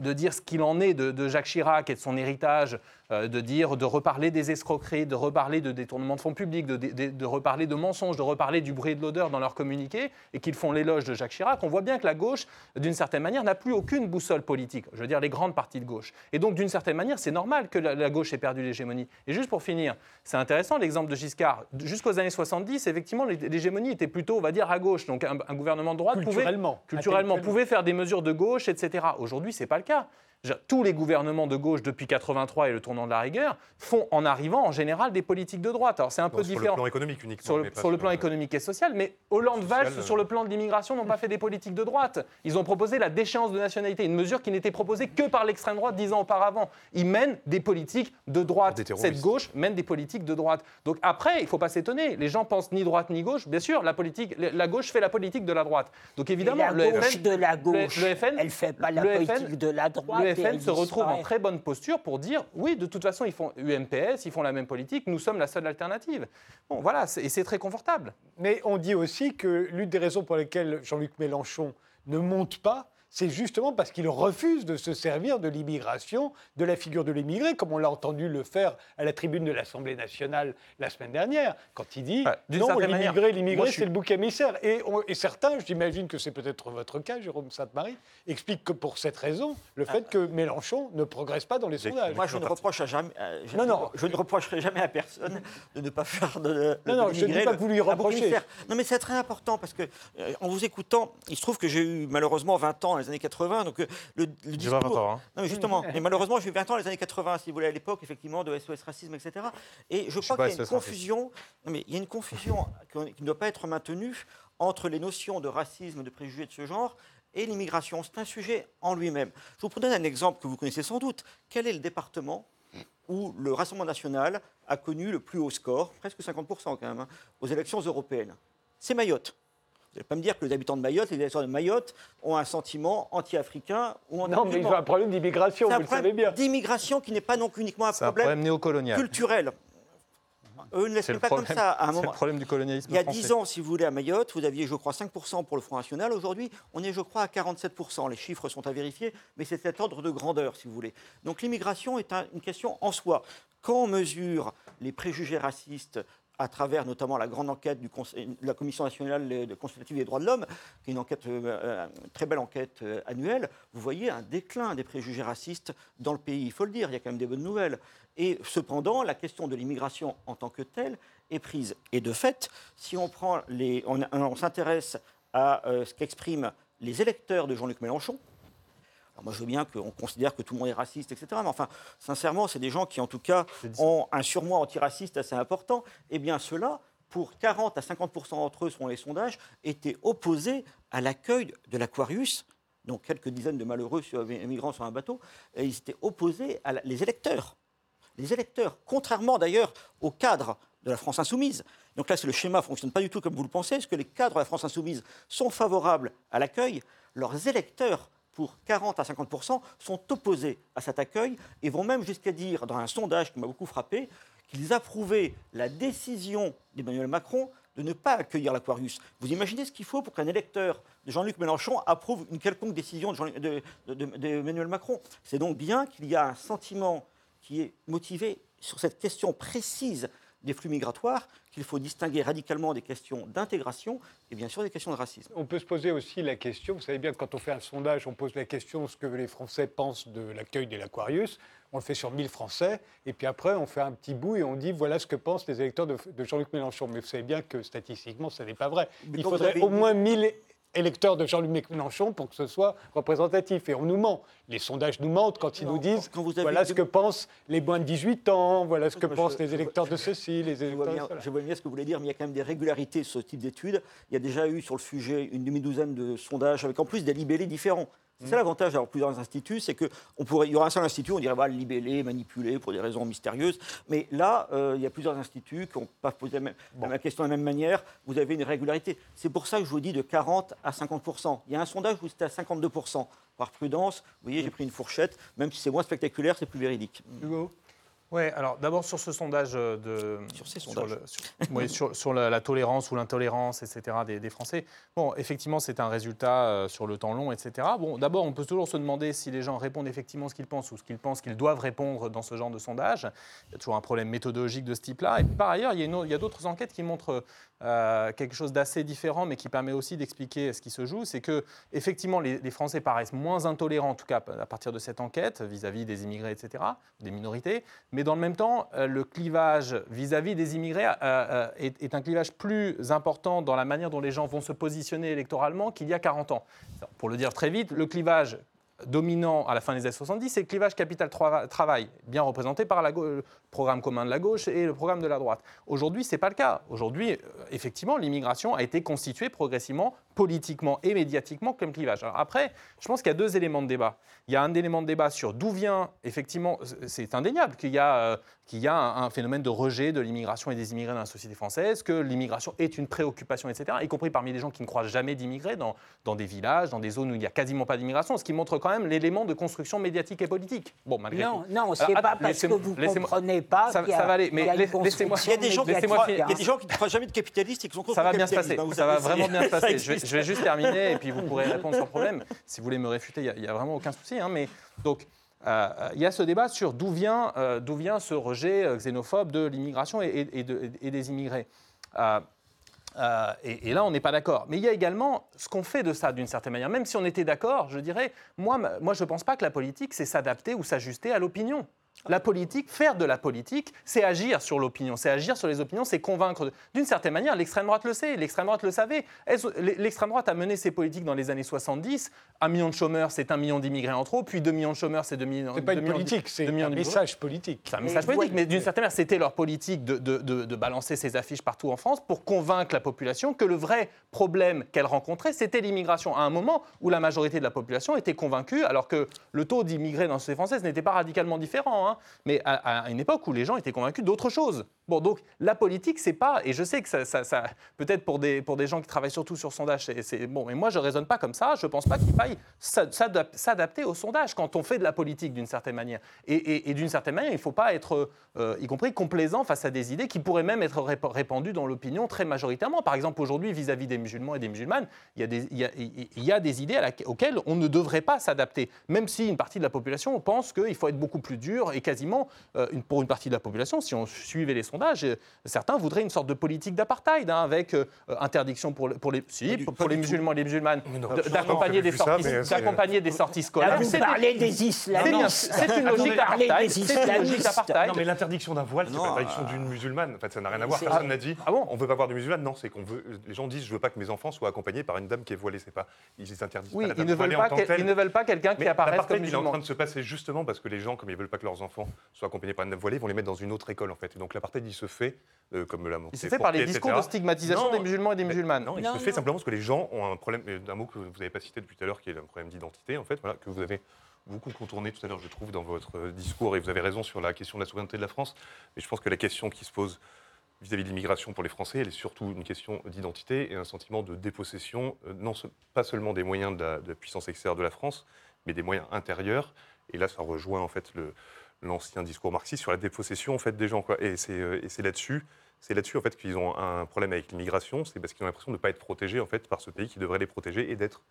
de dire ce qu'il en est de, Jacques Chirac et de son héritage, de dire, de reparler des escroqueries, de reparler de détournement de fonds publics, de, de- de reparler de mensonges, de reparler du bruit et de l'odeur dans leur communiqué, et qu'ils font l'éloge de Jacques Chirac, on voit bien que la gauche, d'une certaine manière, n'a plus aucune boussole politique. Je veux dire, les grandes parties de gauche. Et donc, d'une certaine manière, c'est normal que la, la gauche ait perdu l'hégémonie. Et juste pour finir, c'est intéressant l'exemple de Giscard. Jusqu'aux années 70, effectivement, l'hé- l'hégémonie était plutôt, on va dire, à gauche. Donc, un, un gouvernement de droite pouvait Culturellement. pouvait faire des mesures de gauche, etc. Aujourd'hui, ce n'est pas le cas. Tous les gouvernements de gauche depuis 83 et le tournant de la rigueur font en arrivant en général des politiques de droite. Alors c'est un Bon, peu sur le différent plan économique uniquement, sur le, sur le plan le- économique et social, mais Hollande, Valls, euh. sur le plan de l'immigration, n'ont pas fait des politiques de droite. Ils ont proposé la déchéance de nationalité, une mesure qui n'était proposée que par l'extrême droite dix ans auparavant. Ils mènent des politiques de droite. Cette gauche mène des politiques de droite. Donc après, il ne faut pas s'étonner. Les gens pensent ni droite ni gauche. Bien sûr, la, politique, la gauche fait la politique de la droite. Donc évidemment, Et la le gauche FN de la le- gauche, le FN elle fait pas la le politique FN de la droite, le FN se retrouve en très bonne posture pour dire oui, de toute façon, ils font UMPS, ils font la même politique, nous sommes la seule alternative. Bon, voilà, et c'est très confortable. Mais on dit aussi que l'une des raisons pour lesquelles Jean-Luc Mélenchon ne monte pas, c'est justement parce qu'il refuse de se servir de l'immigration, de la figure de l'immigré, comme on l'a entendu le faire à la tribune de l'Assemblée nationale la semaine dernière, quand il dit Bah, non, l'immigré, l'immigré, c'est le bouc émissaire. Et, on- et certains, j'imagine que c'est peut-être votre cas, Jérôme Sainte-Marie, expliquent que pour cette raison, le fait que Mélenchon ne progresse pas dans les sondages. Moi, je ne reproche à jamais. euh, je, Non, non. Je ne reprocherai jamais à personne de ne pas faire de. de- Non, non, de je ne dis pas que vous lui reprochez. Non, mais c'est très important parce que, euh, en vous écoutant, il se trouve que j'ai eu malheureusement 20 ans les années 80. Donc, euh, le, le discours. pas 20 ans, hein. Non, mais justement. (laughs) mais malheureusement, j'ai eu 20 ans dans les années 80, si vous voulez, à l'époque, effectivement, de SOS Racisme, etc. Et je crois qu'il y a une SOS confusion. Non, mais il y a une confusion (laughs) qui qui ne doit pas être maintenue entre les notions de racisme, de préjugés de ce genre et l'immigration. C'est un sujet en lui-même. Je vous donne un exemple que vous connaissez sans doute. Quel est le département où le Rassemblement national a connu le plus haut score, presque 50% quand même, hein, aux élections européennes C'est Mayotte. Vous n'allez pas me dire que les habitants de Mayotte, les électeurs de Mayotte, ont un sentiment anti-africain ou anti Non, mais ils ont un problème d'immigration, vous le savez bien. d'immigration qui n'est pas donc uniquement un problème, néocolonial. culturel. Eux ne le pas problème, comme ça à un c'est moment. le problème du colonialisme Il y a français. 10 ans, si vous voulez, à Mayotte, vous aviez, je crois, 5% pour le Front National. Aujourd'hui, on est, je crois, à 47%. Les chiffres sont à vérifier, mais c'est cet ordre de grandeur, si vous voulez. Donc l'immigration est un- une question en soi. Quand on mesure les préjugés racistes à travers notamment la grande enquête de la Commission nationale de consultative des droits de l'homme, qui est une enquête, euh, euh, une très belle enquête euh, annuelle, vous voyez un déclin des préjugés racistes dans le pays. Il faut le dire, il y a quand même des bonnes nouvelles. Et cependant, la question de l'immigration en tant que telle est prise. Et de fait, si on, on, s'intéresse à ce qu'expriment les électeurs de Jean-Luc Mélenchon, alors moi, je veux bien qu'on considère que tout le monde est raciste, etc. Mais enfin, sincèrement, c'est des gens qui, en tout cas, ont un surmoi antiraciste assez important. Eh bien, ceux-là, pour 40 à 50% d'entre eux, selon les sondages, étaient opposés à l'accueil de l'Aquarius. Donc, quelques dizaines de malheureux migrants sur un bateau. Et ils étaient opposés à la- les électeurs. Les électeurs, contrairement d'ailleurs aux cadres de la France insoumise. Donc là, le schéma ne fonctionne pas du tout comme vous le pensez. Est-ce que les cadres de la France insoumise sont favorables à l'accueil Leurs électeurs, pour 40 à 50% sont opposés à cet accueil et vont même jusqu'à dire, dans un sondage qui m'a beaucoup frappé, qu'ils approuvaient la décision d'Emmanuel Macron de ne pas accueillir l'Aquarius. Vous imaginez ce qu'il faut pour qu'un électeur de Jean-Luc Mélenchon approuve une quelconque décision de Jean- de- d'Emmanuel Macron C'est donc bien qu'il y a un sentiment qui est motivé sur cette question précise des flux migratoires, qu'il faut distinguer radicalement des questions d'intégration et bien sûr des questions de racisme. On peut se poser aussi la question, vous savez bien, quand on fait un sondage, on pose la question ce que les Français pensent de l'accueil de l'Aquarius. On le fait sur 1000 Français, et puis après, on fait un petit bout et on dit voilà ce que pensent les électeurs de, de Jean-Luc Mélenchon. Mais vous savez bien que statistiquement, ce n'est pas vrai. Mais Il faudrait avez au moins 1000 électeurs de Jean-Luc Mélenchon pour que ce soit représentatif. Et on nous ment. Les sondages nous mentent quand ils nous disent quand vous avez voilà une ce que pensent les moins de 18 ans, voilà ce que Moi, pensent je- les électeurs de ceci, les Je vois, électeurs de cela. je vois bien ce que vous voulez dire, mais il y a quand même des régularités sur ce type d'études. Il y a déjà eu sur le sujet une demi-douzaine de sondages avec en plus des libellés différents. C'est ça l'avantage d'avoir plusieurs instituts, c'est qu'il y aura un seul institut, on dirait voilà, libellé, manipulé pour des raisons mystérieuses. Mais là, euh, il y a plusieurs instituts qui n'ont pas posé la même, la même question de la même manière. Vous avez une régularité. C'est pour ça que je vous dis de 40 à 50% Il y a un sondage où c'était à 52% Par prudence, vous voyez, j'ai pris une fourchette. Même si c'est moins spectaculaire, c'est plus véridique. Hugo? Oui, alors d'abord sur ce sondage euh, de. Sur ces sondages. le- sur- oui, sur, sur la, la tolérance ou l'intolérance, etc., des, des Français. Bon, effectivement, c'est un résultat euh, sur le temps long, etc. Bon, d'abord, on peut toujours se demander si les gens répondent effectivement ce qu'ils pensent ou ce qu'ils pensent qu'ils doivent répondre dans ce genre de sondage. Il y a toujours un problème méthodologique de ce type-là. Et puis, par ailleurs, il y a, une autre- il y a d'autres enquêtes qui montrent euh, quelque chose d'assez différent, mais qui permet aussi d'expliquer ce qui se joue. C'est que, effectivement, les, les Français paraissent moins intolérants, en tout cas à partir de cette enquête, vis-à-vis des immigrés, etc., des minorités. Mais dans le même temps, euh, le clivage vis-à-vis des immigrés euh, euh, est, un clivage plus important dans la manière dont les gens vont se positionner électoralement qu'il y a 40 ans. Pour le dire très vite, le clivage dominant à la fin des années 70, c'est le clivage capital-travail, bien représenté par la gau- le programme commun de la gauche et le programme de la droite. Aujourd'hui, ce n'est pas le cas. Aujourd'hui, euh, effectivement, l'immigration a été constituée progressivement politiquement et médiatiquement comme clivage. Alors après, je pense qu'il y a deux éléments de débat. Il y a un élément de débat sur d'où vient, effectivement, c'est indéniable qu'il y a, euh, qu'il y a un, phénomène de rejet de l'immigration et des immigrés dans la société française, que l'immigration est une préoccupation, etc., y compris parmi les gens qui ne croient jamais d'immigrés dans, dans des villages, dans des zones où il n'y a quasiment pas d'immigration, ce qui montre quand même l'élément de construction médiatique et politique. Bon, malgré non, tout. Non, c'est pas parce que vous ne comprenez pas. Ça, ça va aller, mais laissez-moi. Il y a des gens qui ne croient jamais de capitalistes et qui sont contre Ça va bien se passer. Ça va vraiment bien se (laughs) passer. Je vais juste terminer et puis vous pourrez (laughs) répondre sans problème. Si vous voulez me réfuter, il n'y a, vraiment aucun souci. Hein, mais donc, euh, il y a ce débat sur d'où vient, euh, d'où vient ce rejet euh, xénophobe de l'immigration et, et, des immigrés. et, là, on n'est pas d'accord. Mais il y a également ce qu'on fait de ça d'une certaine manière. Même si on était d'accord, je dirais, moi, moi je ne pense pas que la politique, c'est s'adapter ou s'ajuster à l'opinion. La politique, faire de la politique, c'est agir sur l'opinion, c'est agir sur les opinions, c'est convaincre. D'une certaine manière, l'extrême droite le sait, l'extrême droite le savait. L'extrême droite a mené ses politiques dans les années 70. Un million de chômeurs, c'est un million d'immigrés en trop, puis deux millions de chômeurs, c'est deux millions. C'est pas une politique, c'est un message politique. C'est un message politique, mais d'une certaine manière, c'était leur politique de, de, balancer ces affiches partout en France pour convaincre la population que le vrai problème qu'elle rencontrait, c'était l'immigration. À un moment où la majorité de la population était convaincue, alors que le taux d'immigrés dans la société française n'était pas radicalement différent. Hein, mais à, une époque où les gens étaient convaincus d'autre chose. Bon, donc la politique, c'est pas, et je sais que ça, peut-être pour des, pour des gens qui travaillent surtout sur sondage, c'est bon, mais moi je raisonne pas comme ça. Je pense pas qu'il faille s'adapter au sondage quand on fait de la politique d'une certaine manière. Et, d'une certaine manière, il faut pas être, euh, y compris complaisant face à des idées qui pourraient même être répandues dans l'opinion très majoritairement. Par exemple, aujourd'hui, vis-à-vis des musulmans et des musulmanes, il y a des, y a, il y a des idées auxquelles on ne devrait pas s'adapter, même si une partie de la population pense qu'il faut être beaucoup plus dur et quasiment euh, pour une partie de la population, si on suivait les sondages, euh, certains voudraient une sorte de politique d'apartheid, hein, avec euh, interdiction pour, pour les, pour les musulmans et les musulmanes d'accompagner des, sorties, d'accompagner des sorties scolaires. Vous parlez des islamistes. C'est une logique d'apartheid. Non, mais l'interdiction d'un voile, c'est l'interdiction d'une musulmane. En fait, ça n'a rien à voir. Personne n'a dit. Ah bon On veut pas voir de musulmane. Non, c'est qu'on veut. Les gens disent, je veux pas que mes enfants soient accompagnés par une dame qui est voilée. C'est pas. Ils interdisent oui, ils ne veulent pas. Ils ne veulent pas quelqu'un qui apparaisse comme musulman. Il est en train de se passer justement parce que les gens, comme ils veulent pas que leurs enfants soit accompagné par une voilée, ils vont les mettre dans une autre école en fait. Et donc l'apartheid, il se fait, euh, comme l'a montré. Il se fait par les discours de stigmatisation des musulmans et des musulmanes. Non, il se fait simplement parce que les gens ont un problème, euh, d'un mot que vous n'avez pas cité depuis tout à l'heure, qui est un problème d'identité en fait, voilà, que vous avez beaucoup contourné tout à l'heure, je trouve, dans votre euh, discours, et vous avez raison sur la question de la souveraineté de la France. Mais je pense que la question qui se pose vis-à-vis de l'immigration pour les Français, elle est surtout une question d'identité et un sentiment de dépossession, non pas seulement des moyens de la, de la, puissance extérieure de la France, mais des moyens intérieurs. Et là, ça rejoint en fait le, l'ancien discours marxiste sur la dépossession en fait, des gens. Quoi. Et c'est euh, là-dessus c'est là-dessus en fait qu'ils ont un problème avec l'immigration, c'est parce qu'ils ont l'impression de ne pas être protégés en fait par ce pays qui devrait les protéger et d'être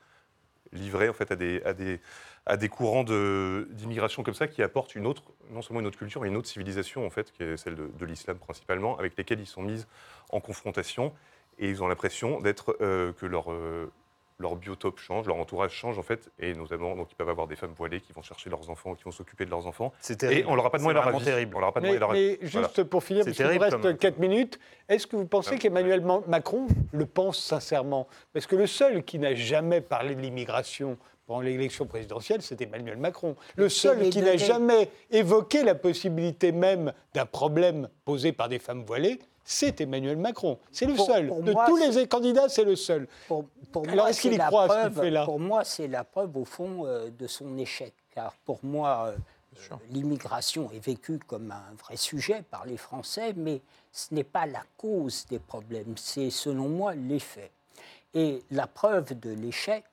livrés en fait à des, à des, à des courants d'immigration comme ça qui apportent une autre, non seulement une autre culture, mais une autre civilisation en fait, qui est celle de, l'islam principalement, avec lesquels ils sont mis en confrontation et ils ont l'impression d'être euh, que leur euh, leur biotope change, leur entourage change en fait, et notamment donc ils peuvent avoir des femmes voilées qui vont chercher leurs enfants, qui vont s'occuper de leurs enfants. C'est terrible. Et on leur a pas demandé leur avis. Terrible. On leur a pas demandé mais, mais juste pour finir, parce qu'il nous reste 4 minutes, est-ce que vous pensez qu'Emmanuel Macron le pense sincèrement? Parce que le seul qui n'a jamais parlé de l'immigration pendant l'élection présidentielle, c'est Emmanuel Macron. Le seul qui n'a jamais évoqué la possibilité même d'un problème posé par des femmes voilées, c'est Emmanuel Macron. C'est le seul. de tous les candidats, c'est le seul. Pour, Alors, est-ce qu'il y croit à ce qu'il fait là Pour moi, c'est la preuve, au fond, euh, de son échec. Car pour moi, euh, l'immigration est vécue comme un vrai sujet par les Français, mais ce n'est pas la cause des problèmes, c'est selon moi l'effet. Et la preuve de l'échec,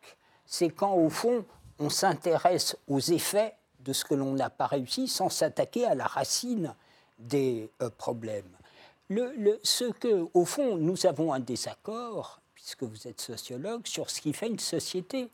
c'est quand, au fond, on s'intéresse aux effets de ce que l'on n'a pas réussi sans s'attaquer à la racine des euh, problèmes ce que, au fond, nous avons un désaccord, puisque vous êtes sociologue, sur ce qui fait une société.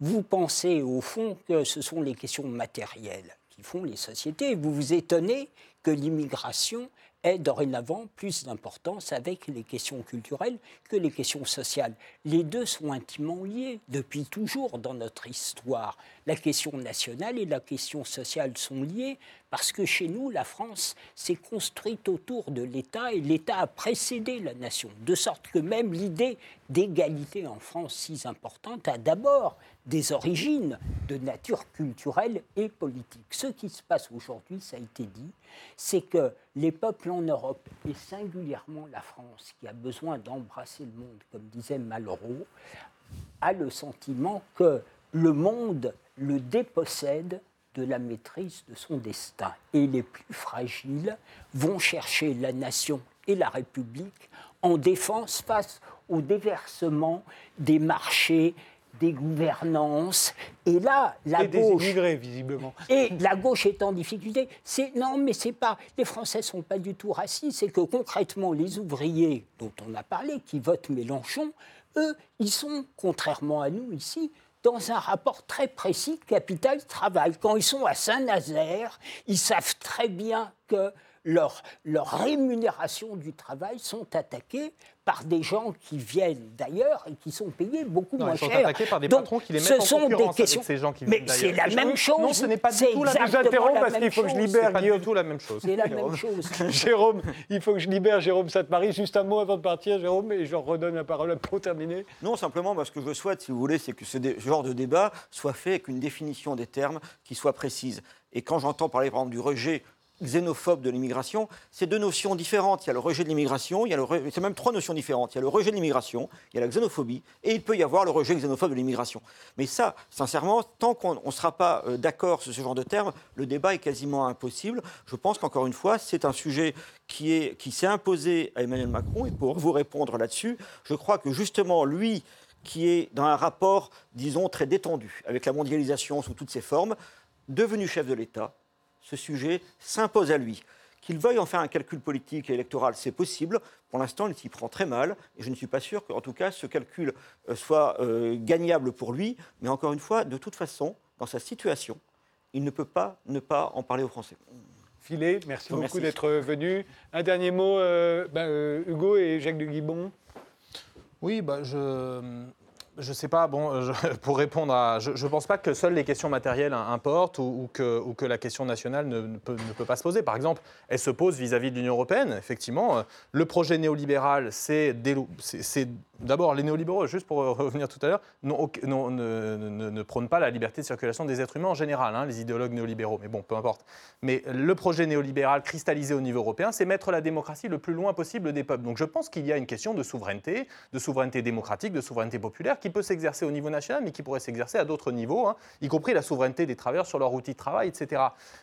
Vous pensez, au fond, que ce sont les questions matérielles qui font les sociétés. Vous vous étonnez que l'immigration ait dorénavant plus d'importance avec les questions culturelles que les questions sociales. Les deux sont intimement liés depuis toujours dans notre histoire. La question nationale et la question sociale sont liées parce que chez nous, la France s'est construite autour de l'État et l'État a précédé la nation, de sorte que même l'idée d'égalité en France si importante a d'abord des origines de nature culturelle et politique. Ce qui se passe aujourd'hui, ça a été dit, c'est que les peuples en Europe, et singulièrement la France, qui a besoin d'embrasser le monde, comme disait Malraux, a le sentiment que le monde le dépossède de la maîtrise de son destin. Et les plus fragiles vont chercher la nation et la République en défense face au déversement des marchés, des gouvernances. Et là, la et gauche. Des immigrés, visiblement. Et la gauche est en difficulté. C'est non, mais c'est pas. Les Français sont pas du tout racistes. C'est que concrètement, les ouvriers dont on a parlé, qui votent Mélenchon, eux, ils sont, contrairement à nous ici, dans un rapport très précis capital-travail. Quand ils sont à Saint-Nazaire, ils savent très bien que leur, leur rémunération du travail sont attaquées par des gens qui viennent d'ailleurs et qui sont payés beaucoup Non, moins ils sont cher. attaqués par des Donc, patrons qui les ce mettent en sont des avec questions. ces gens qui Mais viennent c'est la même chose. Non, ce n'est pas du tout la Je vous exactement interromps la parce même qu'il faut que je chose. libère C'est pas du tout la même chose. (laughs) C'est la même chose. Jérôme, il faut que je libère Jérôme Sainte-Marie. Juste un mot avant de partir, Jérôme, et je redonne la parole pour terminer. Non, simplement, moi, ce que je souhaite, si vous voulez, c'est que ce genre de débat soit fait avec une définition des termes qui soit précise. Et quand j'entends parler, par exemple, du rejet xénophobe de l'immigration, c'est deux notions différentes. Il y a le rejet de l'immigration, il y a le c'est même trois notions différentes. Il y a le rejet de l'immigration, il y a la xénophobie, et il peut y avoir le rejet xénophobe de l'immigration. Mais ça, sincèrement, tant qu'on ne sera pas euh, d'accord sur ce genre de termes, le débat est quasiment impossible. Je pense qu'encore une fois, c'est un sujet qui est- qui s'est imposé à Emmanuel Macron. Et pour vous répondre là-dessus, je crois que justement, lui, qui est dans un rapport, disons, très détendu avec la mondialisation sous toutes ses formes, devenu chef de l'État, ce sujet s'impose à lui. Qu'il veuille en faire un calcul politique et électoral, c'est possible. Pour l'instant, il s'y prend très mal. Et je ne suis pas sûr qu'en tout cas, ce calcul euh, soit euh, gagnable pour lui. Mais encore une fois, de toute façon, dans sa situation, il ne peut pas ne pas en parler aux Français. Filet, merci beaucoup d'être venu. Un dernier mot, euh, ben, euh, Hugo et Jacques de Guibon. Oui, bah, je je sais pas. Bon, euh, (laughs) pour répondre à, je ne pense pas que seules les questions matérielles importent ou, que, la question nationale ne, ne peut, ne pas se poser. Par exemple, elle se pose vis-à-vis de l'Union européenne. Effectivement, euh, le projet néolibéral, c'est d'abord les néolibéraux. Juste pour euh, revenir tout à l'heure, ne, ne- ne prônent pas la liberté de circulation des êtres humains en général. hein, les idéologues néolibéraux. Mais bon, peu importe. Mais le projet néolibéral cristallisé au niveau européen, c'est mettre la démocratie le plus loin possible des peuples. Donc je pense qu'il y a une question de souveraineté, de souveraineté démocratique, de souveraineté populaire qui peut s'exercer au niveau national, mais qui pourrait s'exercer à d'autres niveaux, hein, y compris la souveraineté des travailleurs sur leur outil de travail, etc.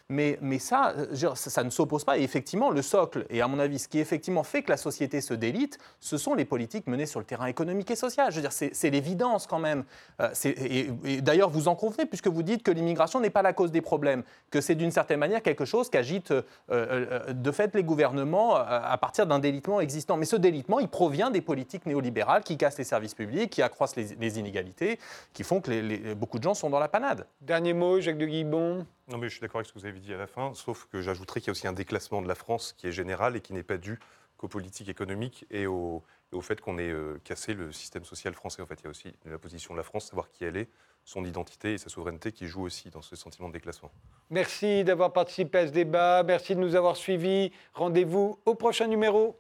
Mais, mais ça, euh, ça, ça ne s'oppose pas. Et effectivement, le socle, et à mon avis, ce qui effectivement fait que la société se délite, ce sont les politiques menées sur le terrain économique et social. Je veux dire, c'est l'évidence quand même. Euh, et d'ailleurs, vous en convenez, puisque vous dites que l'immigration n'est pas la cause des problèmes, que c'est d'une certaine manière quelque chose qu'agitent euh, de fait les gouvernements à partir d'un délitement existant. Mais ce délitement, il provient des politiques néolibérales qui cassent les services publics, qui accroissent les, les inégalités, qui font que les- les- beaucoup de gens sont dans la panade. Dernier mot, Jacques de Guibon. Non, mais je suis d'accord avec ce que vous avez dit à la fin, sauf que j'ajouterais qu'il y a aussi un déclassement de la France qui est général et qui n'est pas dû qu'aux politiques économiques et au, et au fait qu'on ait euh, cassé le système social français. En fait, il y a aussi la position de la France, savoir qui elle est, son identité et sa souveraineté qui joue aussi dans ce sentiment de déclassement. Merci d'avoir participé à ce débat. Merci de nous avoir suivis. Rendez-vous au prochain numéro.